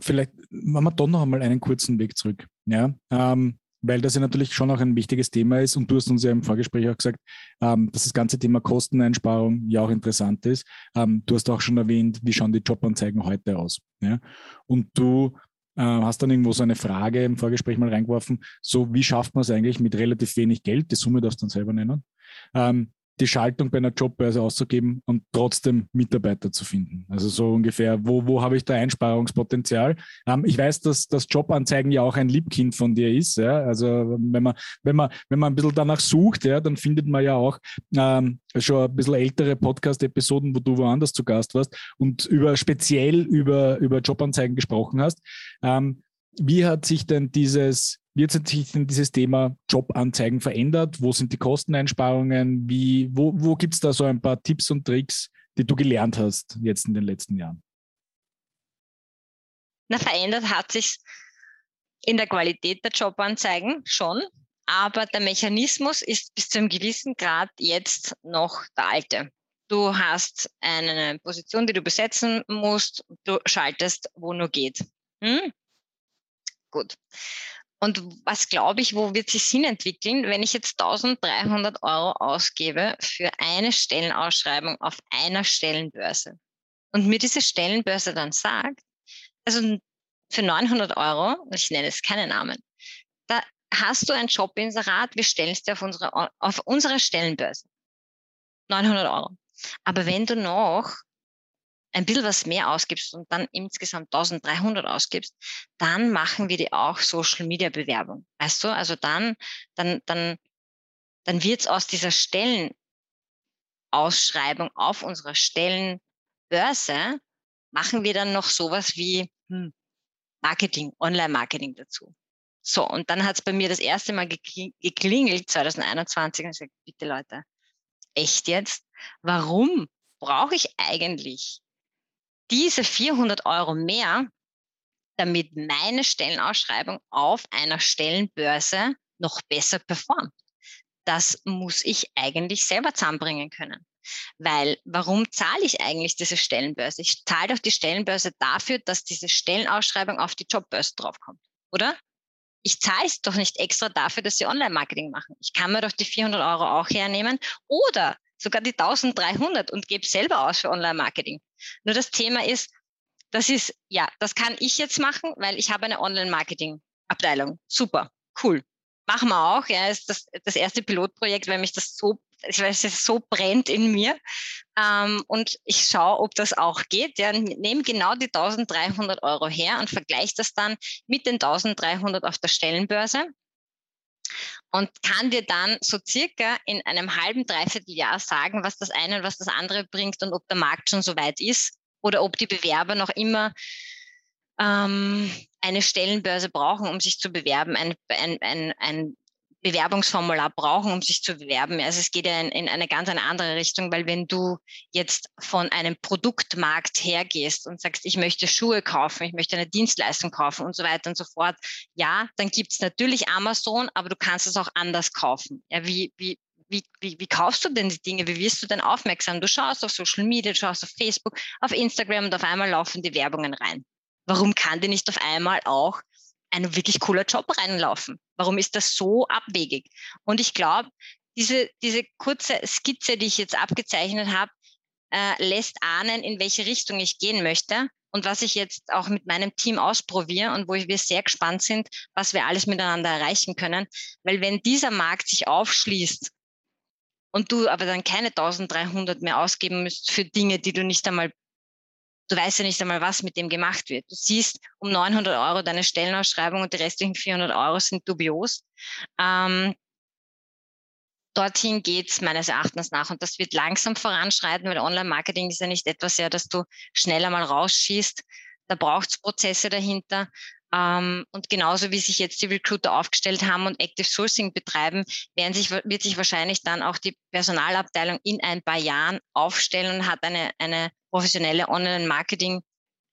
Vielleicht machen wir doch noch einmal einen kurzen Weg zurück, ja, ähm, weil das ja natürlich schon auch ein wichtiges Thema ist und du hast uns ja im Vorgespräch auch gesagt, ähm, dass das ganze Thema Kosteneinsparung ja auch interessant ist. Ähm, du hast auch schon erwähnt, wie schauen die Jobanzeigen heute aus, ja, und du äh, hast dann irgendwo so eine Frage im Vorgespräch mal reingeworfen, so wie schafft man es eigentlich mit relativ wenig Geld, die Summe darfst du dann selber nennen, ähm, die Schaltung bei einer Jobbörse auszugeben und trotzdem Mitarbeiter zu finden. Also so ungefähr, wo, wo habe ich da Einsparungspotenzial? Ähm, ich weiß, dass das Jobanzeigen ja auch ein Liebkind von dir ist. Ja? Also wenn man, wenn man, wenn man ein bisschen danach sucht, ja, dann findet man ja auch ähm, schon ein bisschen ältere Podcast-Episoden, wo du woanders zu Gast warst und über speziell über, über Jobanzeigen gesprochen hast. Ähm, wie hat sich denn dieses wie hat sich denn dieses Thema Jobanzeigen verändert? Wo sind die Kosteneinsparungen? Wie, wo wo gibt es da so ein paar Tipps und Tricks, die du gelernt hast jetzt in den letzten Jahren? Na, verändert hat sich in der Qualität der Jobanzeigen schon, aber der Mechanismus ist bis zu einem gewissen Grad jetzt noch der alte. du hast eine Position, die du besetzen musst, du schaltest, wo nur geht. Hm? Gut. Und was glaube ich, wo wird sich Sinn entwickeln, wenn ich jetzt 1300 Euro ausgebe für eine Stellenausschreibung auf einer Stellenbörse und mir diese Stellenbörse dann sagt, also für 900 Euro, ich nenne es keine Namen, da hast du ein Jobinserat, wir stellen es dir auf unsere, auf unsere Stellenbörse. 900 Euro. Aber wenn du noch ein bisschen was mehr ausgibst und dann insgesamt 1300 ausgibst, dann machen wir dir auch Social Media Bewerbung. Weißt du? Also dann, dann, dann, dann wird es aus dieser Stellenausschreibung auf unserer Stellenbörse, machen wir dann noch sowas wie hm, Marketing, Online-Marketing dazu. So, und dann hat es bei mir das erste Mal geklingelt, 2021, und ich gesagt, bitte Leute, echt jetzt? Warum brauche ich eigentlich diese 400 Euro mehr, damit meine Stellenausschreibung auf einer Stellenbörse noch besser performt. Das muss ich eigentlich selber zusammenbringen können. Weil warum zahle ich eigentlich diese Stellenbörse? Ich zahle doch die Stellenbörse dafür, dass diese Stellenausschreibung auf die Jobbörse draufkommt, oder? Ich zahle es doch nicht extra dafür, dass sie Online-Marketing machen. Ich kann mir doch die 400 Euro auch hernehmen oder sogar die 1300 und gebe selber aus für Online-Marketing. Nur das Thema ist, das ist, ja, das kann ich jetzt machen, weil ich habe eine Online-Marketing-Abteilung. Super, cool. Machen wir auch. Ja, ist das, das erste Pilotprojekt, weil mich das so, weil es so brennt in mir. Ähm, und ich schaue, ob das auch geht. Ja, nehme genau die 1300 Euro her und vergleiche das dann mit den 1300 auf der Stellenbörse und kann dir dann so circa in einem halben, dreiviertel Jahr sagen, was das eine und was das andere bringt und ob der Markt schon so weit ist oder ob die Bewerber noch immer ähm, eine Stellenbörse brauchen, um sich zu bewerben, ein, ein, ein, ein Bewerbungsformular brauchen, um sich zu bewerben. Also es geht ja in, in, eine ganz eine andere Richtung, weil wenn du jetzt von einem Produktmarkt hergehst und sagst, ich möchte Schuhe kaufen, ich möchte eine Dienstleistung kaufen und so weiter und so fort, ja, dann gibt es natürlich Amazon, aber du kannst es auch anders kaufen. Ja, wie, wie, wie, wie, wie kaufst du denn die Dinge? Wie wirst du denn aufmerksam? Du schaust auf Social Media, du schaust auf Facebook, auf Instagram und auf einmal laufen die Werbungen rein. Warum kann die nicht auf einmal auch ein wirklich cooler Job reinlaufen? Warum ist das so abwegig? Und ich glaube, diese, diese kurze Skizze, die ich jetzt abgezeichnet habe, äh, lässt ahnen, in welche Richtung ich gehen möchte und was ich jetzt auch mit meinem Team ausprobiere und wo wir sehr gespannt sind, was wir alles miteinander erreichen können. Weil wenn dieser Markt sich aufschließt und du aber dann keine 1300 mehr ausgeben müsst für Dinge, die du nicht einmal du weißt ja nicht einmal, was mit dem gemacht wird. Du siehst um 900 Euro deine Stellenausschreibung und die restlichen 400 Euro sind dubios. Ähm, dorthin geht's meines Erachtens nach und das wird langsam voranschreiten, weil Online-Marketing ist ja nicht etwas, ja, dass du schneller mal rausschießt. Da braucht's Prozesse dahinter. Ähm, und genauso wie sich jetzt die Recruiter aufgestellt haben und Active Sourcing betreiben, werden sich, wird sich wahrscheinlich dann auch die Personalabteilung in ein paar Jahren aufstellen und hat eine, eine professionelle Online-Marketing,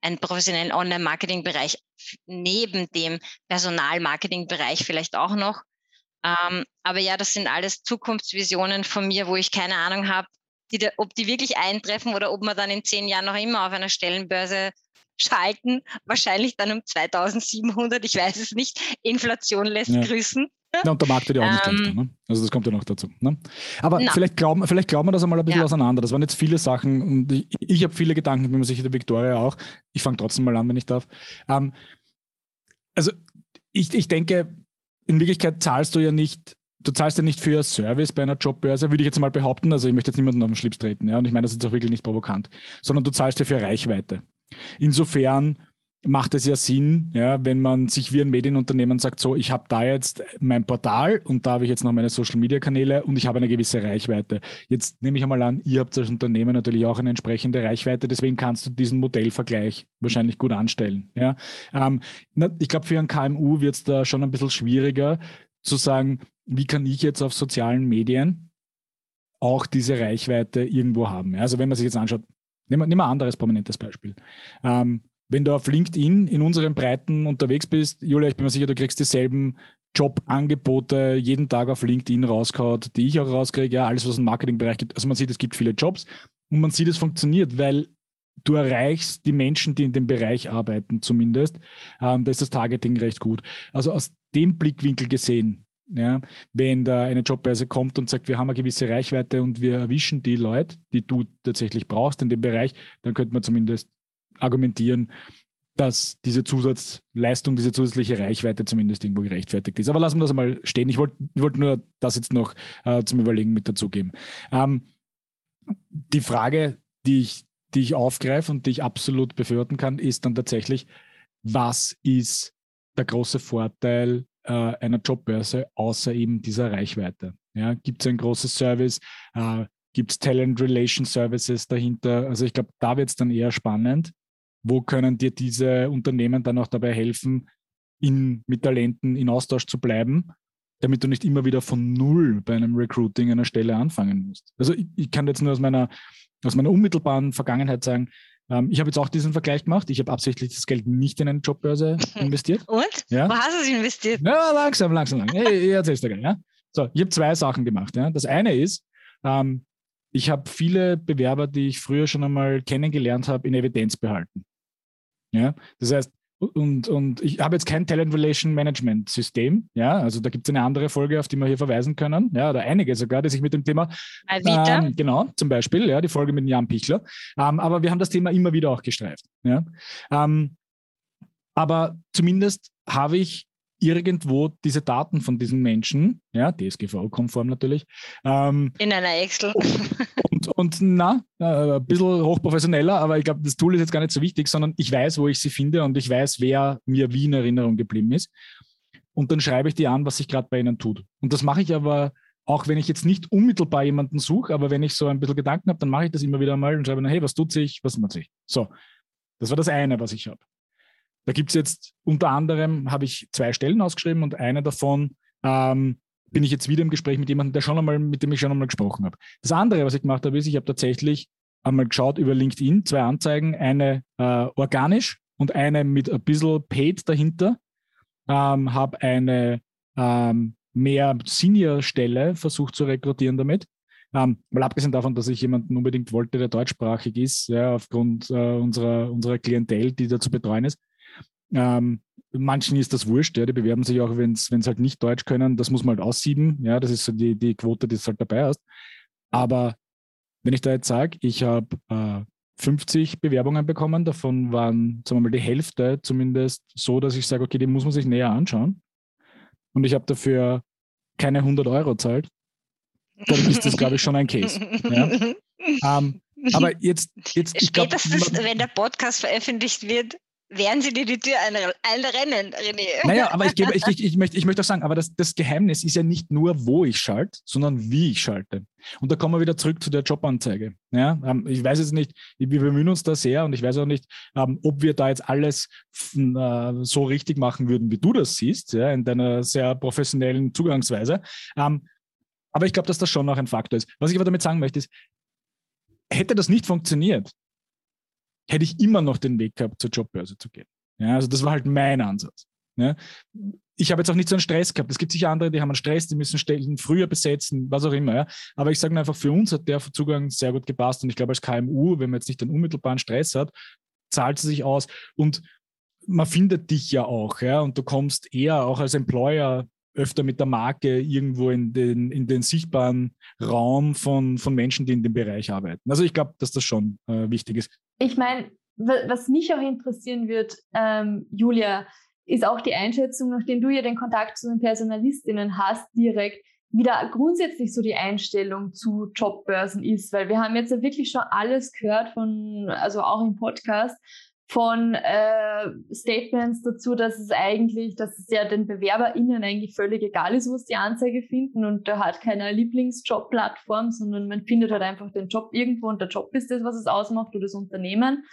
einen professionellen Online-Marketing-Bereich neben dem Personal-Marketing-Bereich vielleicht auch noch. Ähm, aber ja, das sind alles Zukunftsvisionen von mir, wo ich keine Ahnung habe, die, ob die wirklich eintreffen oder ob man dann in zehn Jahren noch immer auf einer Stellenbörse schalten, wahrscheinlich dann um 2700, ich weiß es nicht. Inflation lässt ja. grüßen. Ja, und der Markt wird ja auch nicht ähm, ne? Also das kommt ja noch dazu. Ne? Aber vielleicht, glauben, vielleicht glauben wir das einmal ein bisschen ja. auseinander. Das waren jetzt viele Sachen und ich, ich habe viele Gedanken, wie man sich der Victoria auch. Ich fange trotzdem mal an, wenn ich darf. Ähm, also ich, ich denke, in Wirklichkeit zahlst du ja nicht du zahlst ja nicht für Service bei einer Jobbörse, würde ich jetzt mal behaupten. Also ich möchte jetzt niemanden auf den Schlips treten, ja, und ich meine, das ist auch wirklich nicht provokant, sondern du zahlst ja für Reichweite. Insofern macht es ja Sinn, ja, wenn man sich wie ein Medienunternehmen sagt, so, ich habe da jetzt mein Portal und da habe ich jetzt noch meine Social-Media-Kanäle und ich habe eine gewisse Reichweite. Jetzt nehme ich einmal an, ihr habt als Unternehmen natürlich auch eine entsprechende Reichweite, deswegen kannst du diesen Modellvergleich wahrscheinlich gut anstellen. Ja. Ähm, ich glaube, für ein KMU wird es da schon ein bisschen schwieriger zu sagen, wie kann ich jetzt auf sozialen Medien auch diese Reichweite irgendwo haben. Also wenn man sich jetzt anschaut, Nehmen wir ein anderes prominentes Beispiel. Ähm, wenn du auf LinkedIn in unseren Breiten unterwegs bist, Julia, ich bin mir sicher, du kriegst dieselben Jobangebote jeden Tag auf LinkedIn rausgehauen, die ich auch rauskriege, ja, alles, was im Marketingbereich gibt. Also man sieht, es gibt viele Jobs. Und man sieht, es funktioniert, weil du erreichst die Menschen, die in dem Bereich arbeiten, zumindest. Ähm, da ist das Targeting recht gut. Also aus dem Blickwinkel gesehen, ja, wenn da eine Jobbörse kommt und sagt, wir haben eine gewisse Reichweite und wir erwischen die Leute, die du tatsächlich brauchst in dem Bereich, dann könnte man zumindest argumentieren, dass diese Zusatzleistung, diese zusätzliche Reichweite zumindest irgendwo gerechtfertigt ist. Aber lassen wir das einmal stehen. Ich wollte wollt nur das jetzt noch äh, zum Überlegen mit dazugeben. Ähm, die Frage, die ich, die ich aufgreife und die ich absolut befürworten kann, ist dann tatsächlich, was ist der große Vorteil äh, einer Jobbörse außer eben dieser Reichweite? Ja, Gibt es ein großes Service? Äh, Gibt es Talent Relation Services dahinter? Also ich glaube, da wird es dann eher spannend. Wo können dir diese Unternehmen dann auch dabei helfen, in, mit Talenten in Austausch zu bleiben, damit du nicht immer wieder von Null bei einem Recruiting einer Stelle anfangen musst? Also ich, ich kann jetzt nur aus meiner, aus meiner unmittelbaren Vergangenheit sagen, ähm, ich habe jetzt auch diesen Vergleich gemacht. Ich habe absichtlich das Geld nicht in eine Jobbörse investiert. Und? Ja. Wo hast du es investiert? Ja, langsam, langsam, langsam. Ich, ich erzähl's dir gleich. Ja? So, ich habe zwei Sachen gemacht. Ja? Das eine ist, ähm, ich habe viele Bewerber, die ich früher schon einmal kennengelernt habe, in Evidenz behalten. Ja? Das heißt, und, und ich habe jetzt kein Talent Relation Management System. Ja, also da gibt es eine andere Folge, auf die wir hier verweisen können. Ja, oder einige sogar, die sich mit dem Thema. Ähm, genau, zum Beispiel, ja, die Folge mit Jan Pichler. Ähm, aber wir haben das Thema immer wieder auch gestreift. Ja. Ähm, aber zumindest habe ich irgendwo diese Daten von diesen Menschen, ja, DSGVO-konform natürlich. Ähm, in einer Excel. Und, und na, äh, ein bisschen hochprofessioneller, aber ich glaube, das Tool ist jetzt gar nicht so wichtig, sondern ich weiß, wo ich sie finde und ich weiß, wer mir wie in Erinnerung geblieben ist. Und dann schreibe ich die an, was sich gerade bei ihnen tut. Und das mache ich aber auch wenn ich jetzt nicht unmittelbar jemanden suche, aber wenn ich so ein bisschen Gedanken habe, dann mache ich das immer wieder mal und schreibe, hey, was tut sich, was tut sich? So, das war das eine, was ich habe. Da gibt es jetzt unter anderem, habe ich zwei Stellen ausgeschrieben und eine davon ähm, bin ich jetzt wieder im Gespräch mit jemandem, der schon einmal, mit dem ich schon einmal gesprochen habe. Das andere, was ich gemacht habe, ist, ich habe tatsächlich einmal geschaut über LinkedIn, zwei Anzeigen, eine äh, organisch und eine mit ein bisschen Paid dahinter. Ähm, habe eine ähm, mehr Senior-Stelle versucht zu rekrutieren damit. Ähm, mal abgesehen davon, dass ich jemanden unbedingt wollte, der deutschsprachig ist, ja, aufgrund äh, unserer, unserer Klientel, die da zu betreuen ist. Ähm, manchen ist das wurscht, ja, die bewerben sich auch, wenn sie halt nicht Deutsch können, das muss man halt aussieben. Ja, das ist so die, die Quote, die es halt dabei hast. Aber wenn ich da jetzt sage, ich habe äh, 50 Bewerbungen bekommen, davon waren, sagen wir mal, die Hälfte zumindest so, dass ich sage, okay, die muss man sich näher anschauen. Und ich habe dafür keine 100 Euro zahlt, dann ist das, glaube ich, schon ein Case. Ja? Ähm, aber jetzt, jetzt ich Spätestens, glaub, wenn der Podcast veröffentlicht wird, werden sie dir die Tür einrennen, René. Naja, aber ich, gebe, ich, ich, ich, möchte, ich möchte auch sagen, aber das, das Geheimnis ist ja nicht nur, wo ich schalte, sondern wie ich schalte. Und da kommen wir wieder zurück zu der Jobanzeige. Ja, ähm, ich weiß jetzt nicht, wir bemühen uns da sehr und ich weiß auch nicht, ähm, ob wir da jetzt alles äh, so richtig machen würden, wie du das siehst, ja, in deiner sehr professionellen Zugangsweise. Ähm, aber ich glaube, dass das schon noch ein Faktor ist. Was ich aber damit sagen möchte, ist, hätte das nicht funktioniert, hätte ich immer noch den Weg gehabt, zur Jobbörse zu gehen. Ja, also das war halt mein Ansatz. Ja. Ich habe jetzt auch nicht so einen Stress gehabt. Es gibt sicher andere, die haben einen Stress, die müssen Stellen früher besetzen, was auch immer. Ja. Aber ich sage einfach, für uns hat der Zugang sehr gut gepasst. Und ich glaube, als KMU, wenn man jetzt nicht den unmittelbaren Stress hat, zahlt es sich aus. Und man findet dich ja auch, ja, und du kommst eher auch als Employer öfter mit der Marke irgendwo in den, in den sichtbaren Raum von, von Menschen, die in dem Bereich arbeiten. Also ich glaube, dass das schon äh, wichtig ist. Ich meine, was mich auch interessieren wird, ähm, Julia, ist auch die Einschätzung, nachdem du ja den Kontakt zu den Personalistinnen hast, direkt, wie da grundsätzlich so die Einstellung zu Jobbörsen ist, weil wir haben jetzt ja wirklich schon alles gehört von, also auch im Podcast, von äh, Statements dazu, dass es eigentlich, dass es ja den BewerberInnen eigentlich völlig egal ist, wo sie die Anzeige finden und da hat keine Lieblingsjob-Plattform, sondern man findet halt einfach den Job irgendwo und der Job ist das, was es ausmacht oder das Unternehmen.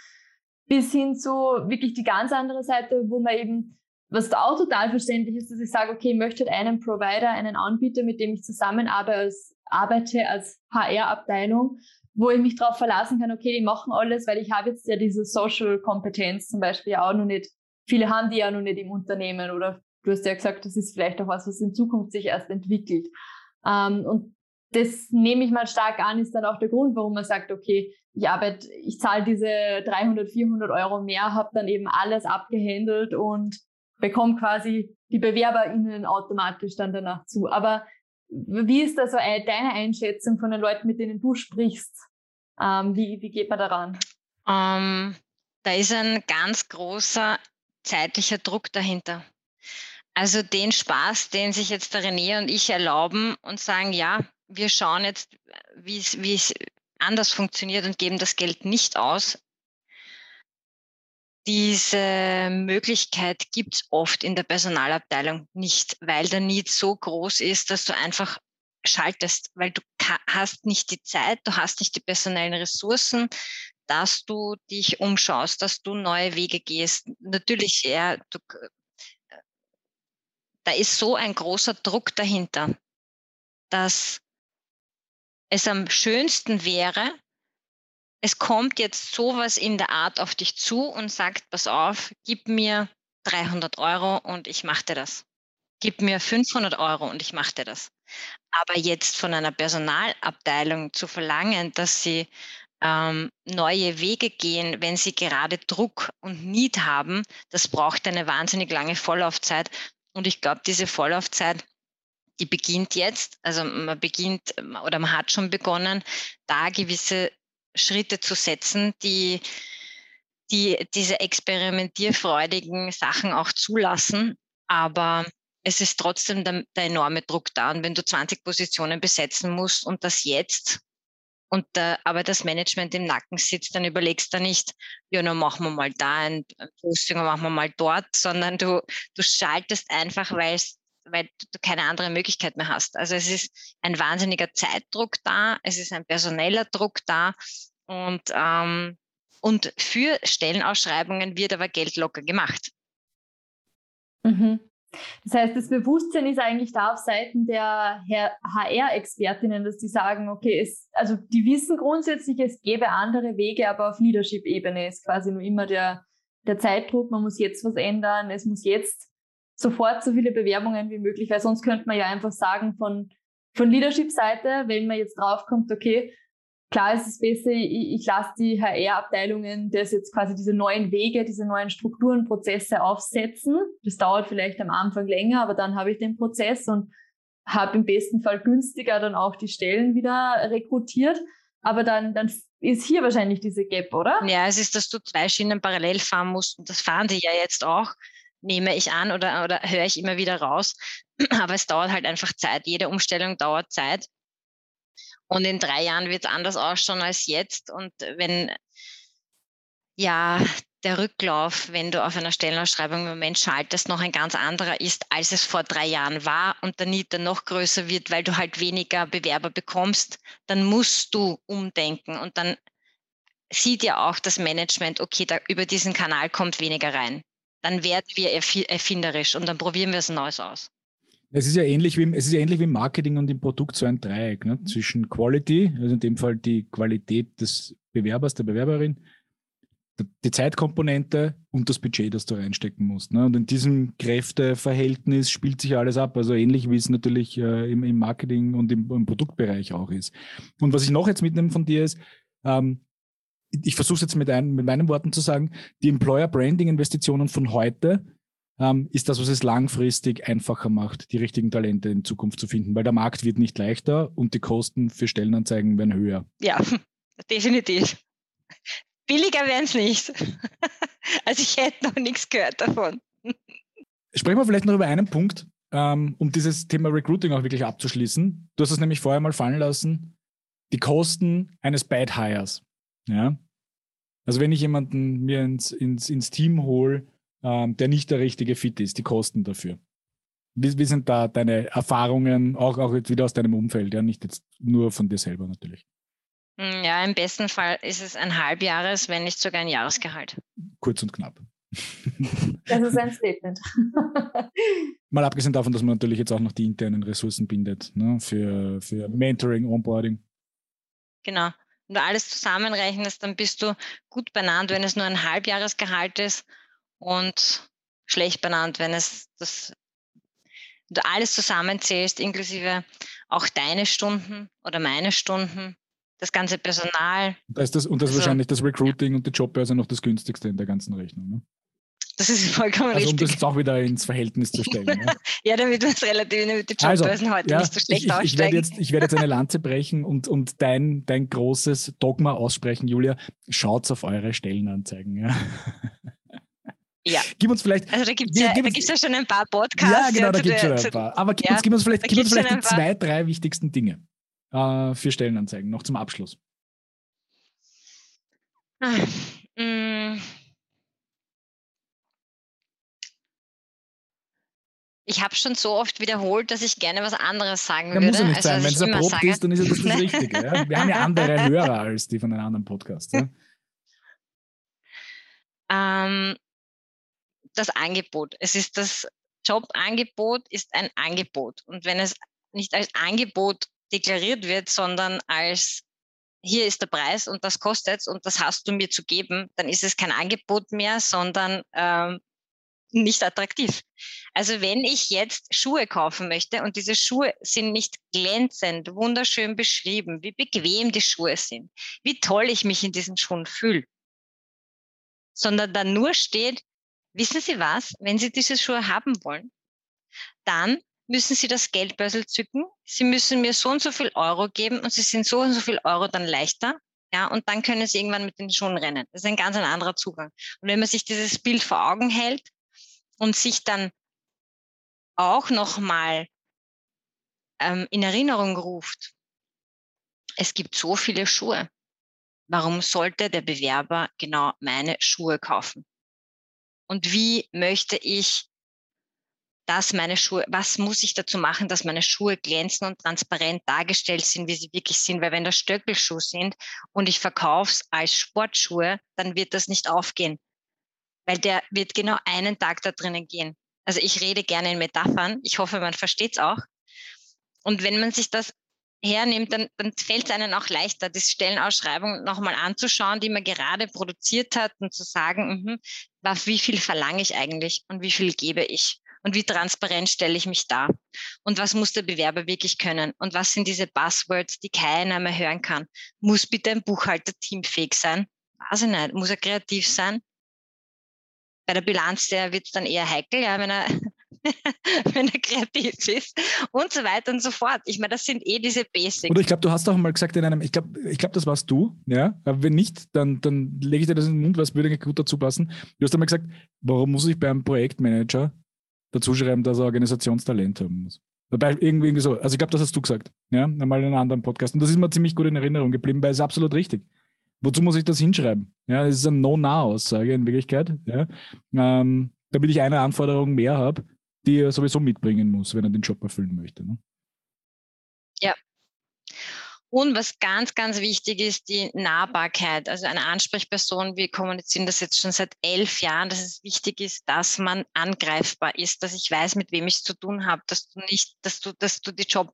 Bis hin zu wirklich die ganz andere Seite, wo man eben, was da auch total verständlich ist, dass ich sage, okay, ich möchte halt einen Provider, einen Anbieter, mit dem ich zusammenarbeite als, als HR-Abteilung, wo ich mich darauf verlassen kann, okay, die machen alles, weil ich habe jetzt ja diese Social-Kompetenz zum Beispiel auch noch nicht. Viele haben die ja noch nicht im Unternehmen oder du hast ja gesagt, das ist vielleicht auch was, was in Zukunft sich erst entwickelt. Ähm, und das nehme ich mal stark an, ist dann auch der Grund, warum man sagt, okay, ich arbeite, ich zahle diese 300, 400 Euro mehr, habe dann eben alles abgehandelt und bekomme quasi die BewerberInnen automatisch dann danach zu. Aber wie ist da so deine Einschätzung von den Leuten, mit denen du sprichst? Ähm, wie, wie geht man daran? Um, ähm, da ist ein ganz großer zeitlicher Druck dahinter. Also den Spaß, den sich jetzt der René und ich erlauben und sagen, ja, wir schauen jetzt, wie es anders funktioniert und geben das Geld nicht aus. Diese Möglichkeit gibt es oft in der Personalabteilung nicht, weil der Need so groß ist, dass du einfach schaltest, weil du hast nicht die Zeit, du hast nicht die personellen Ressourcen, dass du dich umschaust, dass du neue Wege gehst. Natürlich, ja, du, da ist so ein großer Druck dahinter, dass es am schönsten wäre, es kommt jetzt sowas in der Art auf dich zu und sagt, pass auf, gib mir 300 Euro und ich mache dir das. Gib mir 500 Euro und ich mache dir das. Aber jetzt von einer Personalabteilung zu verlangen, dass sie ähm, neue Wege gehen, wenn sie gerade Druck und Need haben, das braucht eine wahnsinnig lange Vorlaufzeit. Und ich glaube, diese Vorlaufzeit, die beginnt jetzt, also man beginnt oder man hat schon begonnen, da gewisse Schritte zu setzen, die, die diese experimentierfreudigen Sachen auch zulassen. Aber es ist trotzdem der, der, enorme Druck da. Und wenn du 20 Positionen besetzen musst und das jetzt und da, aber das Management im Nacken sitzt, dann überlegst du nicht, ja, dann machen wir mal da ein Posting machen wir mal dort, sondern du, du schaltest einfach, weil weil du keine andere Möglichkeit mehr hast. Also es ist ein wahnsinniger Zeitdruck da, es ist ein personeller Druck da und, ähm, und für Stellenausschreibungen wird aber Geld locker gemacht. Mhm. Das heißt, das Bewusstsein ist eigentlich da auf Seiten der HR-Expertinnen, dass die sagen, okay, es, also die wissen grundsätzlich, es gäbe andere Wege, aber auf Leadership-Ebene ist quasi nur immer der, der Zeitdruck, man muss jetzt was ändern, es muss jetzt sofort so viele Bewerbungen wie möglich, weil sonst könnte man ja einfach sagen von, von Leadership-Seite, wenn man jetzt draufkommt, okay, klar ist es besser, ich, ich lasse die HR-Abteilungen das jetzt quasi diese neuen Wege, diese neuen Strukturen, Prozesse aufsetzen. Das dauert vielleicht am Anfang länger, aber dann habe ich den Prozess und habe im besten Fall günstiger dann auch die Stellen wieder rekrutiert. Aber dann, dann ist hier wahrscheinlich diese Gap, oder? Ja, es ist, dass du zwei Schienen parallel fahren musst und das fahren die ja jetzt auch nehme ich an oder, oder höre ich immer wieder raus. Aber es dauert halt einfach Zeit. Jede Umstellung dauert Zeit. Und in drei Jahren wird es anders ausschauen als jetzt. Und wenn ja der Rücklauf, wenn du auf einer Stellenausschreibung im Moment schaltest, noch ein ganz anderer ist, als es vor drei Jahren war und der dann noch größer wird, weil du halt weniger Bewerber bekommst, dann musst du umdenken und dann sieht ja auch das Management, okay, da, über diesen Kanal kommt weniger rein dann werden wir erfinderisch und dann probieren wir es Neues aus. Es ist ja ähnlich wie, es ist ähnlich wie im Marketing und im Produkt so ein Dreieck ne? zwischen Quality, also in dem Fall die Qualität des Bewerbers, der Bewerberin, die Zeitkomponente und das Budget, das du reinstecken musst. Ne? Und in diesem Kräfteverhältnis spielt sich alles ab. Also ähnlich wie es natürlich äh, im, im, Marketing und im, im, Produktbereich auch ist. Und was ich noch jetzt mitnehme von dir ist, ähm, ich versuche es jetzt mit, ein, mit meinen Worten zu sagen, die Employer Branding Investitionen von heute ähm, ist das, was es langfristig einfacher macht, die richtigen Talente in Zukunft zu finden, weil der Markt wird nicht leichter und die Kosten für Stellenanzeigen werden höher. Ja, definitiv. Billiger werden es nicht. also ich hätte noch nichts gehört davon. Sprechen wir vielleicht noch über einen Punkt, ähm, um dieses Thema Recruiting auch wirklich abzuschließen. Du hast es nämlich vorher mal fallen lassen. Die Kosten eines Bad Hires. Ja? Also wenn ich jemanden mir ins, ins, ins Team hole, ähm, der nicht der richtige Fit ist, die Kosten dafür. Wie, wie sind da deine Erfahrungen, auch, auch jetzt wieder aus deinem Umfeld, ja, nicht jetzt nur von dir selber natürlich? Hm, ja, im besten Fall ist es ein Halbjahres, wenn nicht sogar ein Jahresgehalt. Kurz und knapp. Das ist ein Statement. Mal abgesehen davon, dass man natürlich jetzt auch noch die internen Ressourcen bindet ne, für, für Mentoring, Onboarding. Genau. Wenn du alles zusammenrechnest, dann bist du gut benannt, wenn es nur ein Halbjahresgehalt ist und schlecht benannt, wenn es das du alles zusammenzählst, inklusive auch deine Stunden oder meine Stunden, das ganze Personal. Da ist das, und das ist also, wahrscheinlich das Recruiting ja. und die Jobbörse noch das günstigste in der ganzen Rechnung. Ne? Das ist vollkommen also, richtig. Um das auch wieder ins Verhältnis zu stellen. ja, ja damit wir es relativ, damit die Jobbörsen also, heute ja, nicht so schlecht ich, ich, ich werde jetzt, ich werde jetzt eine Lanze brechen und, und dein, dein großes Dogma aussprechen, Julia. Schaut auf eure Stellenanzeigen. Ja. Ja. Gib uns vielleicht. Also da gibt es ja, ja schon ein paar Podcasts. Ja, genau, da gibt es schon ein paar. Aber gib, ja, uns, gib uns vielleicht, gib uns vielleicht die zwei, drei wichtigsten Dinge äh, für Stellenanzeigen, noch zum Abschluss. Ah, mm. Ich habe schon so oft wiederholt, dass ich gerne was anderes sagen ja, würde. Muss ja nicht also, sein. Wenn es erprobt ist, dann ist das das Richtige. Ja? Wir haben ja andere Hörer als die von einem anderen Podcast. Ja? Ähm, das Angebot. Es ist das Jobangebot ist ein Angebot. Und wenn es nicht als Angebot deklariert wird, sondern als hier ist der Preis und das kostet und das hast du mir zu geben, dann ist es kein Angebot mehr, sondern ähm, nicht attraktiv. Also wenn ich jetzt Schuhe kaufen möchte und diese Schuhe sind nicht glänzend, wunderschön beschrieben, wie bequem die Schuhe sind, wie toll ich mich in diesen Schuhen fühle, sondern da nur steht, wissen Sie was, wenn Sie diese Schuhe haben wollen, dann müssen Sie das Geldbörsel zücken. Sie müssen mir so und so viel Euro geben und Sie sind so und so viel Euro dann leichter. Ja, und dann können Sie irgendwann mit den Schuhen rennen. Das ist ein ganz anderer Zugang. Und wenn man sich dieses Bild vor Augen hält und sich dann auch nochmal ähm, in Erinnerung ruft, es gibt so viele Schuhe. Warum sollte der Bewerber genau meine Schuhe kaufen? Und wie möchte ich dass meine Schuhe, was muss ich dazu machen, dass meine Schuhe glänzen und transparent dargestellt sind, wie sie wirklich sind? Weil wenn das Stöckelschuhe sind und ich verkaufe es als Sportschuhe, dann wird das nicht aufgehen. Weil der wird genau einen Tag da drinnen gehen. Also ich rede gerne in Metaphern. Ich hoffe, man versteht es auch. Und wenn man sich das hernimmt, dann, dann fällt es einem auch leichter, die Stellenausschreibung nochmal anzuschauen, die man gerade produziert hat und zu sagen, mh, wie viel verlange ich eigentlich und wie viel gebe ich und wie transparent stelle ich mich dar und was muss der Bewerber wirklich können und was sind diese Buzzwords, die keiner mehr hören kann. Muss bitte ein Buchhalter teamfähig sein? Weiß ich nicht. Muss er kreativ sein? Bei der Bilanz, der wird es dann eher heikel, ja, wenn er wenn er kreativ ist und so weiter und so fort. Ich meine, das sind eh diese Basics. Oder ich glaube, du hast auch mal gesagt in einem, ich glaube, ich glaub, das warst du, ja. Aber wenn nicht, dann, dann lege ich dir das in den Mund, was würde gut dazu passen. Du hast einmal gesagt, warum muss ich beim Projektmanager dazu schreiben, dass er Organisationstalent haben muss? Dabei irgendwie, so. Also ich glaube, das hast du gesagt, ja, einmal in einem anderen Podcast. Und das ist mir ziemlich gut in Erinnerung geblieben, weil es absolut richtig. Wozu muss ich das hinschreiben? Ja, das ist eine No-Nah-Aussage in Wirklichkeit. Ja. Ähm, damit ich eine Anforderung mehr habe, die er sowieso mitbringen muss, wenn er den Job erfüllen möchte. Ne? Ja. Und was ganz, ganz wichtig ist, die Nahbarkeit. Also eine Ansprechperson, wir kommunizieren das jetzt schon seit elf Jahren, dass es wichtig ist, dass man angreifbar ist, dass ich weiß, mit wem ich es zu tun habe, dass du nicht, dass du, dass du die Job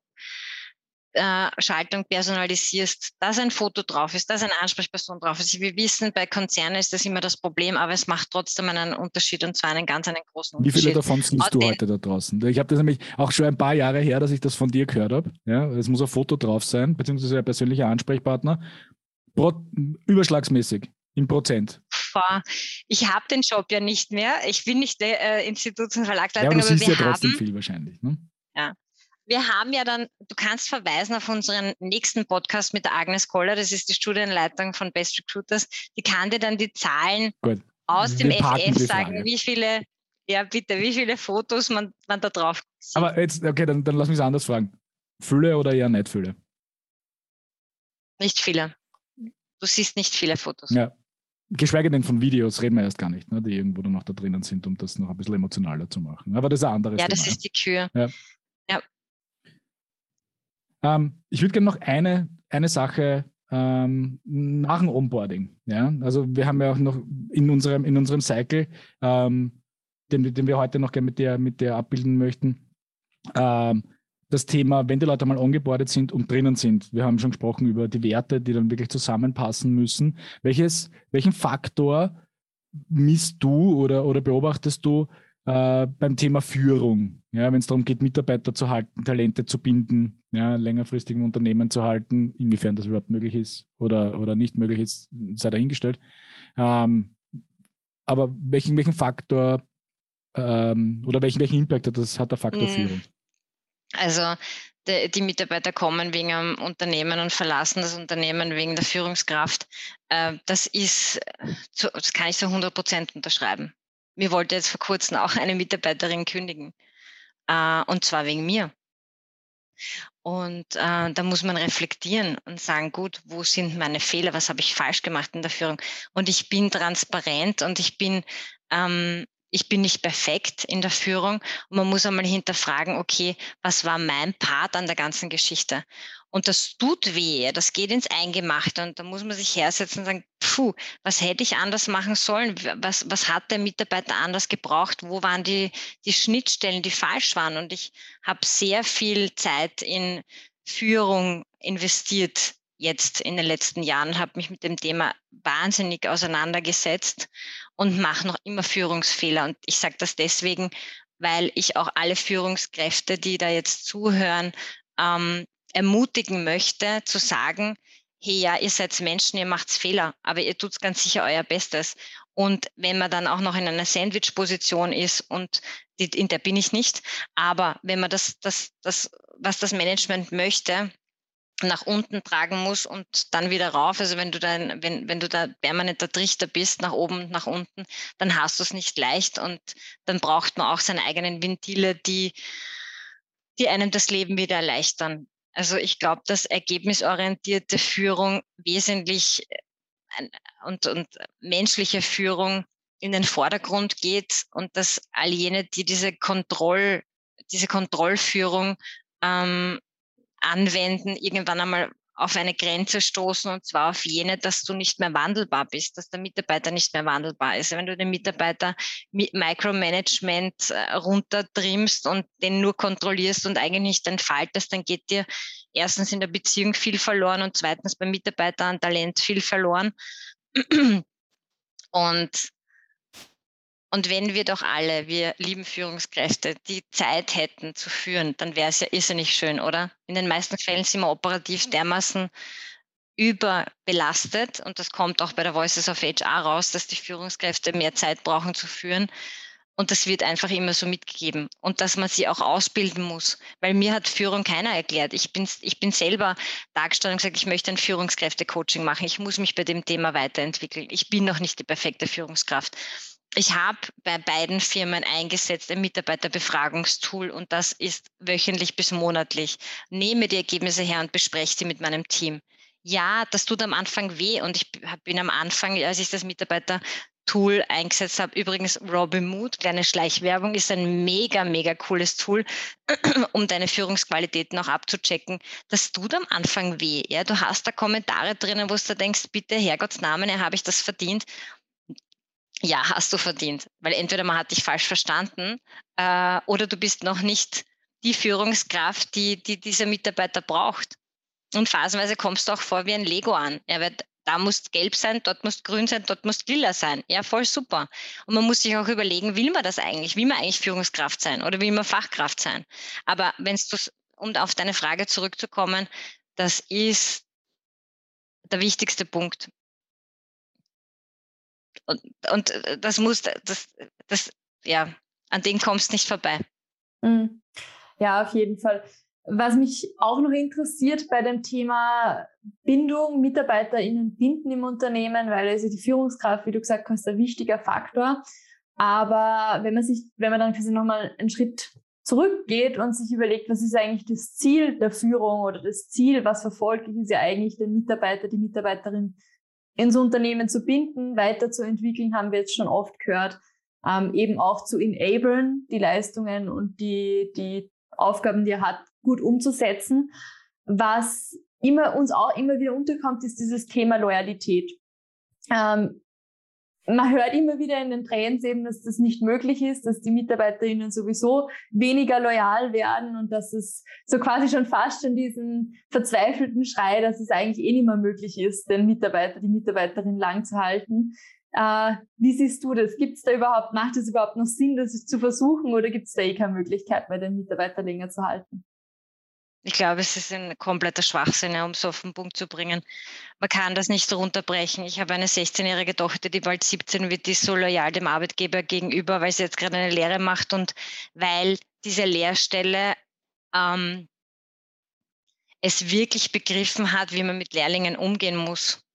äh, Schaltung personalisierst, dass ein Foto drauf ist, dass eine Ansprechperson drauf ist. Wir wissen, bei Konzernen ist das immer das Problem, aber es macht trotzdem einen Unterschied und zwar einen ganz einen großen Unterschied. Wie viele davon siehst du heute da draußen? Ich habe das nämlich auch schon ein paar Jahre her, dass ich das von dir gehört habe. Ja, es muss ein Foto drauf sein, beziehungsweise ein persönlicher Ansprechpartner. Pro, überschlagsmäßig im Prozent. Ich habe den Job ja nicht mehr. Ich bin nicht der äh, Instituts- und Verlagsleiterin. Ja, aber du siehst ja trotzdem haben, viel wahrscheinlich. Ne? Ja, wir haben ja dann, du kannst verweisen auf unseren nächsten Podcast mit der Agnes Koller, das ist die Studienleitung von Best Recruiters, die kann dir dann die Zahlen Gut. aus dem FF sagen, wie viele, ja bitte, wie viele Fotos man, man da drauf sieht. Aber jetzt, okay, dann, dann lass mich es anders fragen. Fülle oder eher nicht Fülle? Nicht viele. Du siehst nicht viele Fotos. Ja. Geschweige denn von Videos reden wir erst gar nicht, ne, die irgendwo noch da drinnen sind, um das noch ein bisschen emotionaler zu machen. Aber das ist ein anderes Ja, das Thema. ist die Kür. Ja. ja. Ähm, ich würde gerne noch eine, eine Sache ähm, nach dem Onboarding. Ja? Also wir haben ja auch noch in unserem, in unserem Cycle, ähm, den, den wir heute noch gerne mit dir, mit dir abbilden möchten, ähm, das Thema, wenn die Leute mal ongeboardet sind und drinnen sind. Wir haben schon gesprochen über die Werte, die dann wirklich zusammenpassen müssen. Welches, welchen Faktor misst du oder, oder beobachtest du äh, beim Thema Führung? ja, wenn es darum geht, Mitarbeiter zu halten, Talente zu binden, ja, längerfristigen Unternehmen zu halten, inwiefern das überhaupt möglich ist oder, oder nicht möglich ist, sei dahingestellt. Ähm, aber welchen, welchen Faktor ähm, oder welchen, welchen Impact hat, das, hat der Faktor mhm. Führung? Also die, die, Mitarbeiter kommen wegen einem Unternehmen und verlassen das Unternehmen wegen der Führungskraft. Äh, das ist, das kann ich zu 100 Prozent unterschreiben. Mir wollte jetzt vor kurzem auch eine Mitarbeiterin kündigen. Äh, und zwar wegen mir. Und äh, da muss man reflektieren und sagen, gut, wo sind meine Fehler, was habe ich falsch gemacht in der Führung? Und ich bin transparent und ich bin ähm, ich bin nicht perfekt in der Führung und man muss einmal hinterfragen, okay, was war mein Part an der ganzen Geschichte? Und das tut weh, das geht ins Eingemachte und da muss man sich hersetzen und sagen, puh, was hätte ich anders machen sollen? Was, was hat der Mitarbeiter anders gebraucht? Wo waren die, die Schnittstellen, die falsch waren? Und ich habe sehr viel Zeit in Führung investiert jetzt in den letzten Jahren, habe mich mit dem Thema wahnsinnig auseinandergesetzt und mache noch immer Führungsfehler. Und ich sage das deswegen, weil ich auch alle Führungskräfte, die da jetzt zuhören, ähm, ermutigen möchte, zu sagen, hey ja, ihr seid Menschen, ihr macht Fehler, aber ihr tut ganz sicher euer Bestes. Und wenn man dann auch noch in einer Sandwich-Position ist und die, in der bin ich nicht, aber wenn man das, das, das, was das Management möchte, nach unten tragen muss und dann wieder rauf. Also wenn du dann, wenn, wenn du da permanenter Trichter bist, nach oben und nach unten, dann hast du es nicht leicht und dann braucht man auch seine eigenen Ventile, die, die einem das Leben wieder erleichtern. Also ich glaube, dass ergebnisorientierte Führung wesentlich äh, und, und menschliche Führung in den Vordergrund geht und dass all jene, die diese Kontroll, diese Kontrollführung ähm, anwenden, irgendwann einmal auf eine Grenze stoßen und zwar auf jene, dass du nicht mehr wandelbar bist, dass der Mitarbeiter nicht mehr wandelbar ist. Wenn du den Mitarbeiter mit Micromanagement äh, runtertrimmst und den nur kontrollierst und eigentlich nicht entfaltest, dann geht dir erstens in der Beziehung viel verloren und zweitens beim Mitarbeiter an Talent viel verloren. Und und wenn wir doch alle, wir lieben Führungskräfte, die Zeit hätten zu führen, dann wäre es ja irrsinnig schön, oder? In den meisten Fällen sind wir operativ dermaßen überbelastet und das kommt auch bei der Voices of HR raus, dass die Führungskräfte mehr Zeit brauchen zu führen. Und das wird einfach immer so mitgegeben. Und dass man sie auch ausbilden muss. Weil mir hat Führung keiner erklärt. Ich bin, ich bin selber dargestellt und gesagt, ich möchte ein Führungskräfte-Coaching machen. Ich muss mich bei dem Thema weiterentwickeln. Ich bin noch nicht die perfekte Führungskraft ich habe bei beiden Firmen eingesetzt ein Mitarbeiterbefragungstool und das ist wöchentlich bis monatlich. Nehme die Ergebnisse her und bespreche sie mit meinem Team. Ja, das tut am Anfang weh und ich bin am Anfang, als ich das Mitarbeitertool eingesetzt habe. Übrigens, Robinmood, kleine Schleichwerbung, ist ein mega, mega cooles Tool, um deine Führungsqualitäten auch abzuchecken. Das tut am Anfang weh. Ja, du hast da Kommentare drinnen, wo du denkst, bitte Herrgottsnamen, habe ich das verdient? Ja, hast du verdient. Weil entweder man hat dich falsch verstanden äh, oder du bist noch nicht die Führungskraft, die, die dieser Mitarbeiter braucht. Und phasenweise kommst du auch vor wie ein Lego an. Er wird, da muss gelb sein, dort muss grün sein, dort muss lila sein. Ja, voll super. Und man muss sich auch überlegen, will man das eigentlich? Will man eigentlich Führungskraft sein oder will man Fachkraft sein? Aber wenn du, um auf deine Frage zurückzukommen, das ist der wichtigste Punkt. Und, und äh, das muss, das, das, ja, an den kommst nicht vorbei. Mhm. Ja, auf jeden Fall. Was mich auch noch interessiert bei dem Thema Bindung, MitarbeiterInnen binden im Unternehmen, weil also die Führungskraft, wie du gesagt hast, ein wichtiger Faktor. Aber wenn man sich, wenn man dann quasi nochmal einen Schritt zurückgeht und sich überlegt, was ist eigentlich das Ziel der Führung oder das Ziel, was verfolgt ist ja eigentlich den Mitarbeiter, die Mitarbeiterin ins Unternehmen zu binden, weiterzuentwickeln, haben wir jetzt schon oft gehört, ähm, eben auch zu enablen, die Leistungen und die, die Aufgaben, die er hat, gut umzusetzen. Was immer uns auch immer wieder unterkommt, ist dieses Thema Loyalität. Ähm, man hört immer wieder in den Trends eben, dass das nicht möglich ist, dass die MitarbeiterInnen sowieso weniger loyal werden und dass es so quasi schon fast schon diesen verzweifelten Schrei, dass es eigentlich eh nicht mehr möglich ist, den Mitarbeiter, die Mitarbeiterin lang zu halten. Äh, wie siehst du das? Gibt es da überhaupt, macht es überhaupt noch Sinn, das zu versuchen oder gibt es da eh keine Möglichkeit, bei den Mitarbeiter länger zu halten? Ich glaube, es ist ein kompletter Schwachsinn, um es auf den Punkt zu bringen. Man kann das nicht runterbrechen. Ich habe eine 16-jährige Tochter, die bald 17 wird, die ist so loyal dem Arbeitgeber gegenüber, weil sie jetzt gerade eine Lehre macht und weil diese Lehrstelle ähm, es wirklich begriffen hat, wie man mit Lehrlingen umgehen muss.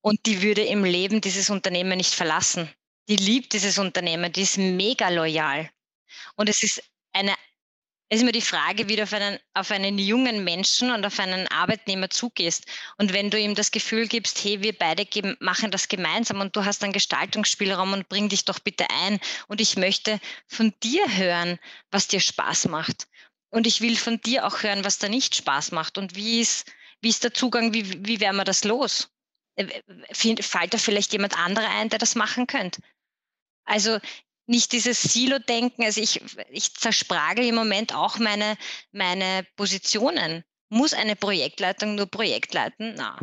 Und die würde im Leben dieses Unternehmen nicht verlassen. Die liebt dieses Unternehmen, die ist mega loyal. Und es ist eine ist immer die Frage, wie du auf einen, auf einen jungen Menschen und auf einen Arbeitnehmer zugehst. Und wenn du ihm das Gefühl gibst, hey, wir beide machen das gemeinsam und du hast einen Gestaltungsspielraum und bring dich doch bitte ein. Und ich möchte von dir hören, was dir Spaß macht. Und ich will von dir auch hören, was da nicht Spaß macht. Und wie ist, wie ist der Zugang, wie, wie werden wir das los? Äh, fällt da vielleicht jemand anderer ein, der das machen könnte? Also nicht dieses Silo-Denken. Also ich, ich zerspragel im Moment auch meine, meine Positionen. Muss eine Projektleitung nur Projekt leiten? Na.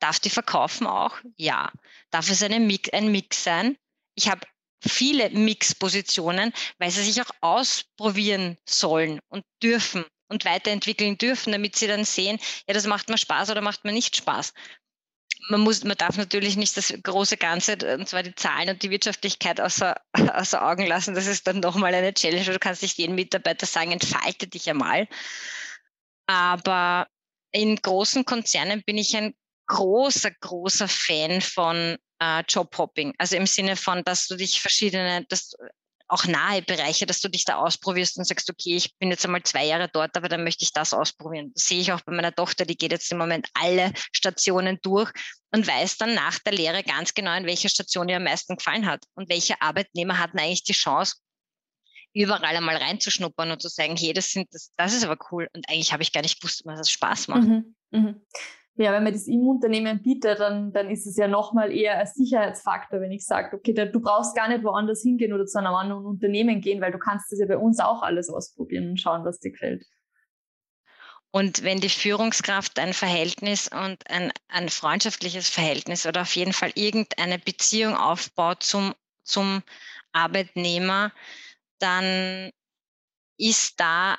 Darf die verkaufen auch? Ja. Darf es eine Mix, ein Mix sein? Ich habe viele Mix-Positionen, weil sie sich auch ausprobieren sollen und dürfen und weiterentwickeln dürfen, damit sie dann sehen, ja, das macht mir Spaß oder macht mir nicht Spaß man muss, man darf natürlich nicht das große Ganze, und zwar die Zahlen und die Wirtschaftlichkeit außer, außer Augen lassen. Das ist dann nochmal eine Challenge. Du kannst nicht jedem Mitarbeiter sagen, entfalte dich einmal. Aber in großen Konzernen bin ich ein großer, großer Fan von äh, Jobhopping. Also im Sinne von, dass du dich verschiedene, dass auch nahe Bereiche, dass du dich da ausprobierst und sagst, okay, ich bin jetzt einmal zwei Jahre dort, aber dann möchte ich das ausprobieren. Das sehe ich auch bei meiner Tochter, die geht jetzt im Moment alle Stationen durch und weiß dann nach der Lehre ganz genau, in welcher Station ihr am meisten gefallen hat und welche Arbeitnehmer hatten eigentlich die Chance, überall einmal reinzuschnuppern und zu sagen, hey, das, sind, das, das ist aber cool und eigentlich habe ich gar nicht gewusst, was das Spaß macht. Mhm, mh ja, wenn man das im Unternehmen bietet, dann, dann ist es ja nochmal eher ein Sicherheitsfaktor, wenn ich sage, okay, du brauchst gar nicht woanders hingehen oder zu einem anderen Unternehmen gehen, weil du kannst das ja bei uns auch alles ausprobieren und schauen, was dir gefällt. Und wenn die Führungskraft ein Verhältnis und ein, ein freundschaftliches Verhältnis oder auf jeden Fall irgendeine Beziehung aufbaut zum, zum Arbeitnehmer, dann ist da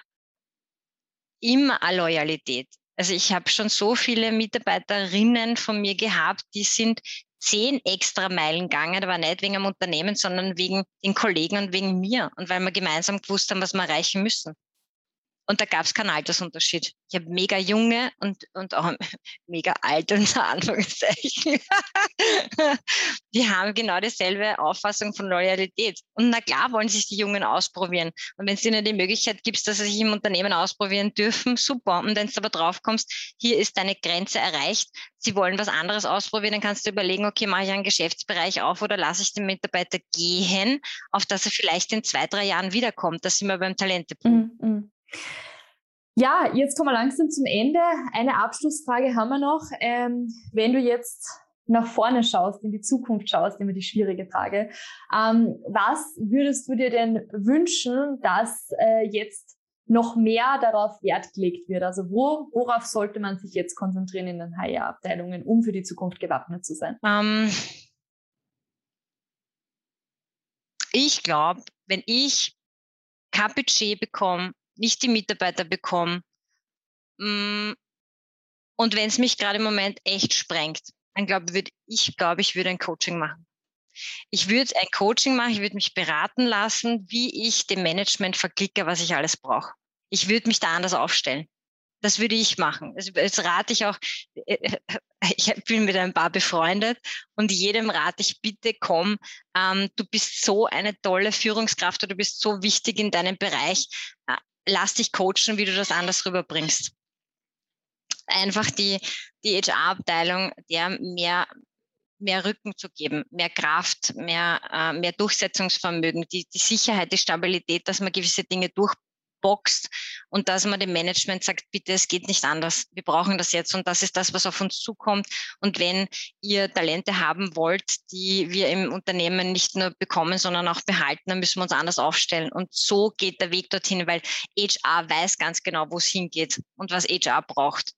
immer eine Loyalität. Also ich habe schon so viele Mitarbeiterinnen von mir gehabt, die sind zehn extra Meilen gegangen, aber nicht wegen dem Unternehmen, sondern wegen den Kollegen und wegen mir und weil wir gemeinsam gewusst haben, was wir erreichen müssen. Und da gab es keinen Altersunterschied. Ich habe mega junge und, und auch mega alte unter Anführungszeichen. die haben genau dieselbe Auffassung von Loyalität. Und na klar wollen sich die Jungen ausprobieren. Und wenn es ihnen die Möglichkeit gibt, dass sie sich im Unternehmen ausprobieren dürfen, super. Und wenn du aber drauf kommst, hier ist deine Grenze erreicht, sie wollen was anderes ausprobieren, dann kannst du überlegen, okay, mache ich einen Geschäftsbereich auf oder lasse ich den Mitarbeiter gehen, auf dass er vielleicht in zwei, drei Jahren wiederkommt. Das sind wir beim Talentepool. Mm, mm. Ja, jetzt kommen wir langsam zum Ende. Eine Abschlussfrage haben wir noch. Ähm, wenn du jetzt nach vorne schaust, in die Zukunft schaust, immer die schwierige Frage. Ähm, was würdest du dir denn wünschen, dass äh, jetzt noch mehr darauf Wert gelegt wird? Also wo, worauf sollte man sich jetzt konzentrieren in den HR-Abteilungen, um für die Zukunft gewappnet zu sein? Um, ähm, ich glaube, wenn ich kein Budget bekomme nicht die Mitarbeiter bekomme. Mm, und wenn es mich gerade im Moment echt sprengt, dann glaube ich, glaube ich, würde ein Coaching machen. Ich würde ein Coaching machen, ich würde mich beraten lassen, wie ich dem Management verklicke, was ich alles brauche. Ich würde mich da anders aufstellen. Das würde ich machen. Jetzt rate ich auch, ich bin mit ein paar befreundet und jedem rate ich, bitte komm, ähm, du bist so eine tolle Führungskraft oder du bist so wichtig in deinem Bereich. Lass dich coachen, wie du das anders rüberbringst. Einfach die, die HR-Abteilung, der mehr, mehr Rücken zu geben, mehr Kraft, mehr, äh, mehr Durchsetzungsvermögen, die, die Sicherheit, die Stabilität, dass man gewisse Dinge durch, boxt und dass man dem Management sagt, bitte, es geht nicht anders. Wir brauchen das jetzt und das ist das, was auf uns zukommt. Und wenn ihr Talente haben wollt, die wir im Unternehmen nicht nur bekommen, sondern auch behalten, dann müssen wir uns anders aufstellen. Und so geht der Weg dorthin, weil HR weiß ganz genau, wo es hingeht und was HR braucht.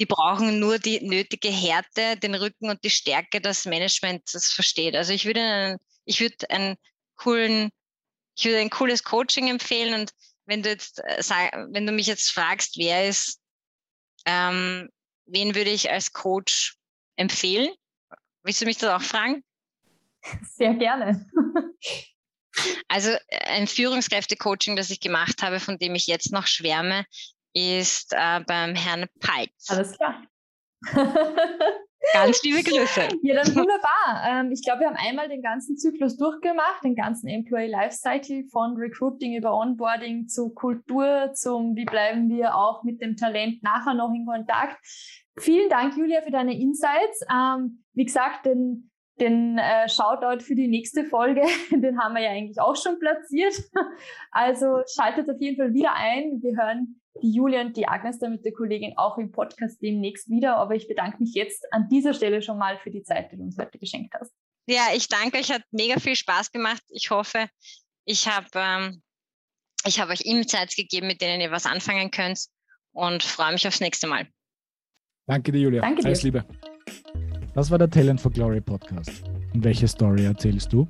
die brauchen nur die nötige Härte, den Rücken und die Stärke, das Management das versteht. Also ich würde einen, ich würde einen coolen, ich würde ein cooles Coaching empfehlen und wenn du jetzt äh, wenn du mich jetzt fragst, wer ist, ähm, wen würde ich als Coach empfehlen? Willst du mich das auch fragen? Sehr gerne. Also äh, ein Führungskräfte-Coaching, das ich gemacht habe, von dem ich jetzt noch schwärme, ist äh, beim Herrn Peitz. Alles klar. Ganz liebe Grüße. Ja, dann wunderbar. Ähm, ich glaube, wir haben einmal den ganzen Zyklus durchgemacht, den ganzen Employee Lifecycle von Recruiting über Onboarding zu Kultur, zum wie bleiben wir auch mit dem Talent nachher noch in Kontakt. Vielen Dank, Julia, für deine Insights. Ähm, wie gesagt, den den äh, Shoutout für die nächste Folge, den haben wir ja eigentlich auch schon platziert. Also schaltet auf jeden Fall wieder ein. Wir hören die Julia und die Agnes da mit der Kollegin auch im Podcast demnächst wieder. Aber ich bedanke mich jetzt an dieser Stelle schon mal für die Zeit, die du uns heute geschenkt hast. Ja, ich danke euch, hat mega viel Spaß gemacht. Ich hoffe, ich habe ähm, ich hab euch Insights gegeben, mit denen ihr was anfangen könnt und freue mich aufs nächste Mal. Danke dir, Julia. Danke dir. Alles Liebe. Das war der Talent for Glory Podcast. Und welche Story erzählst du?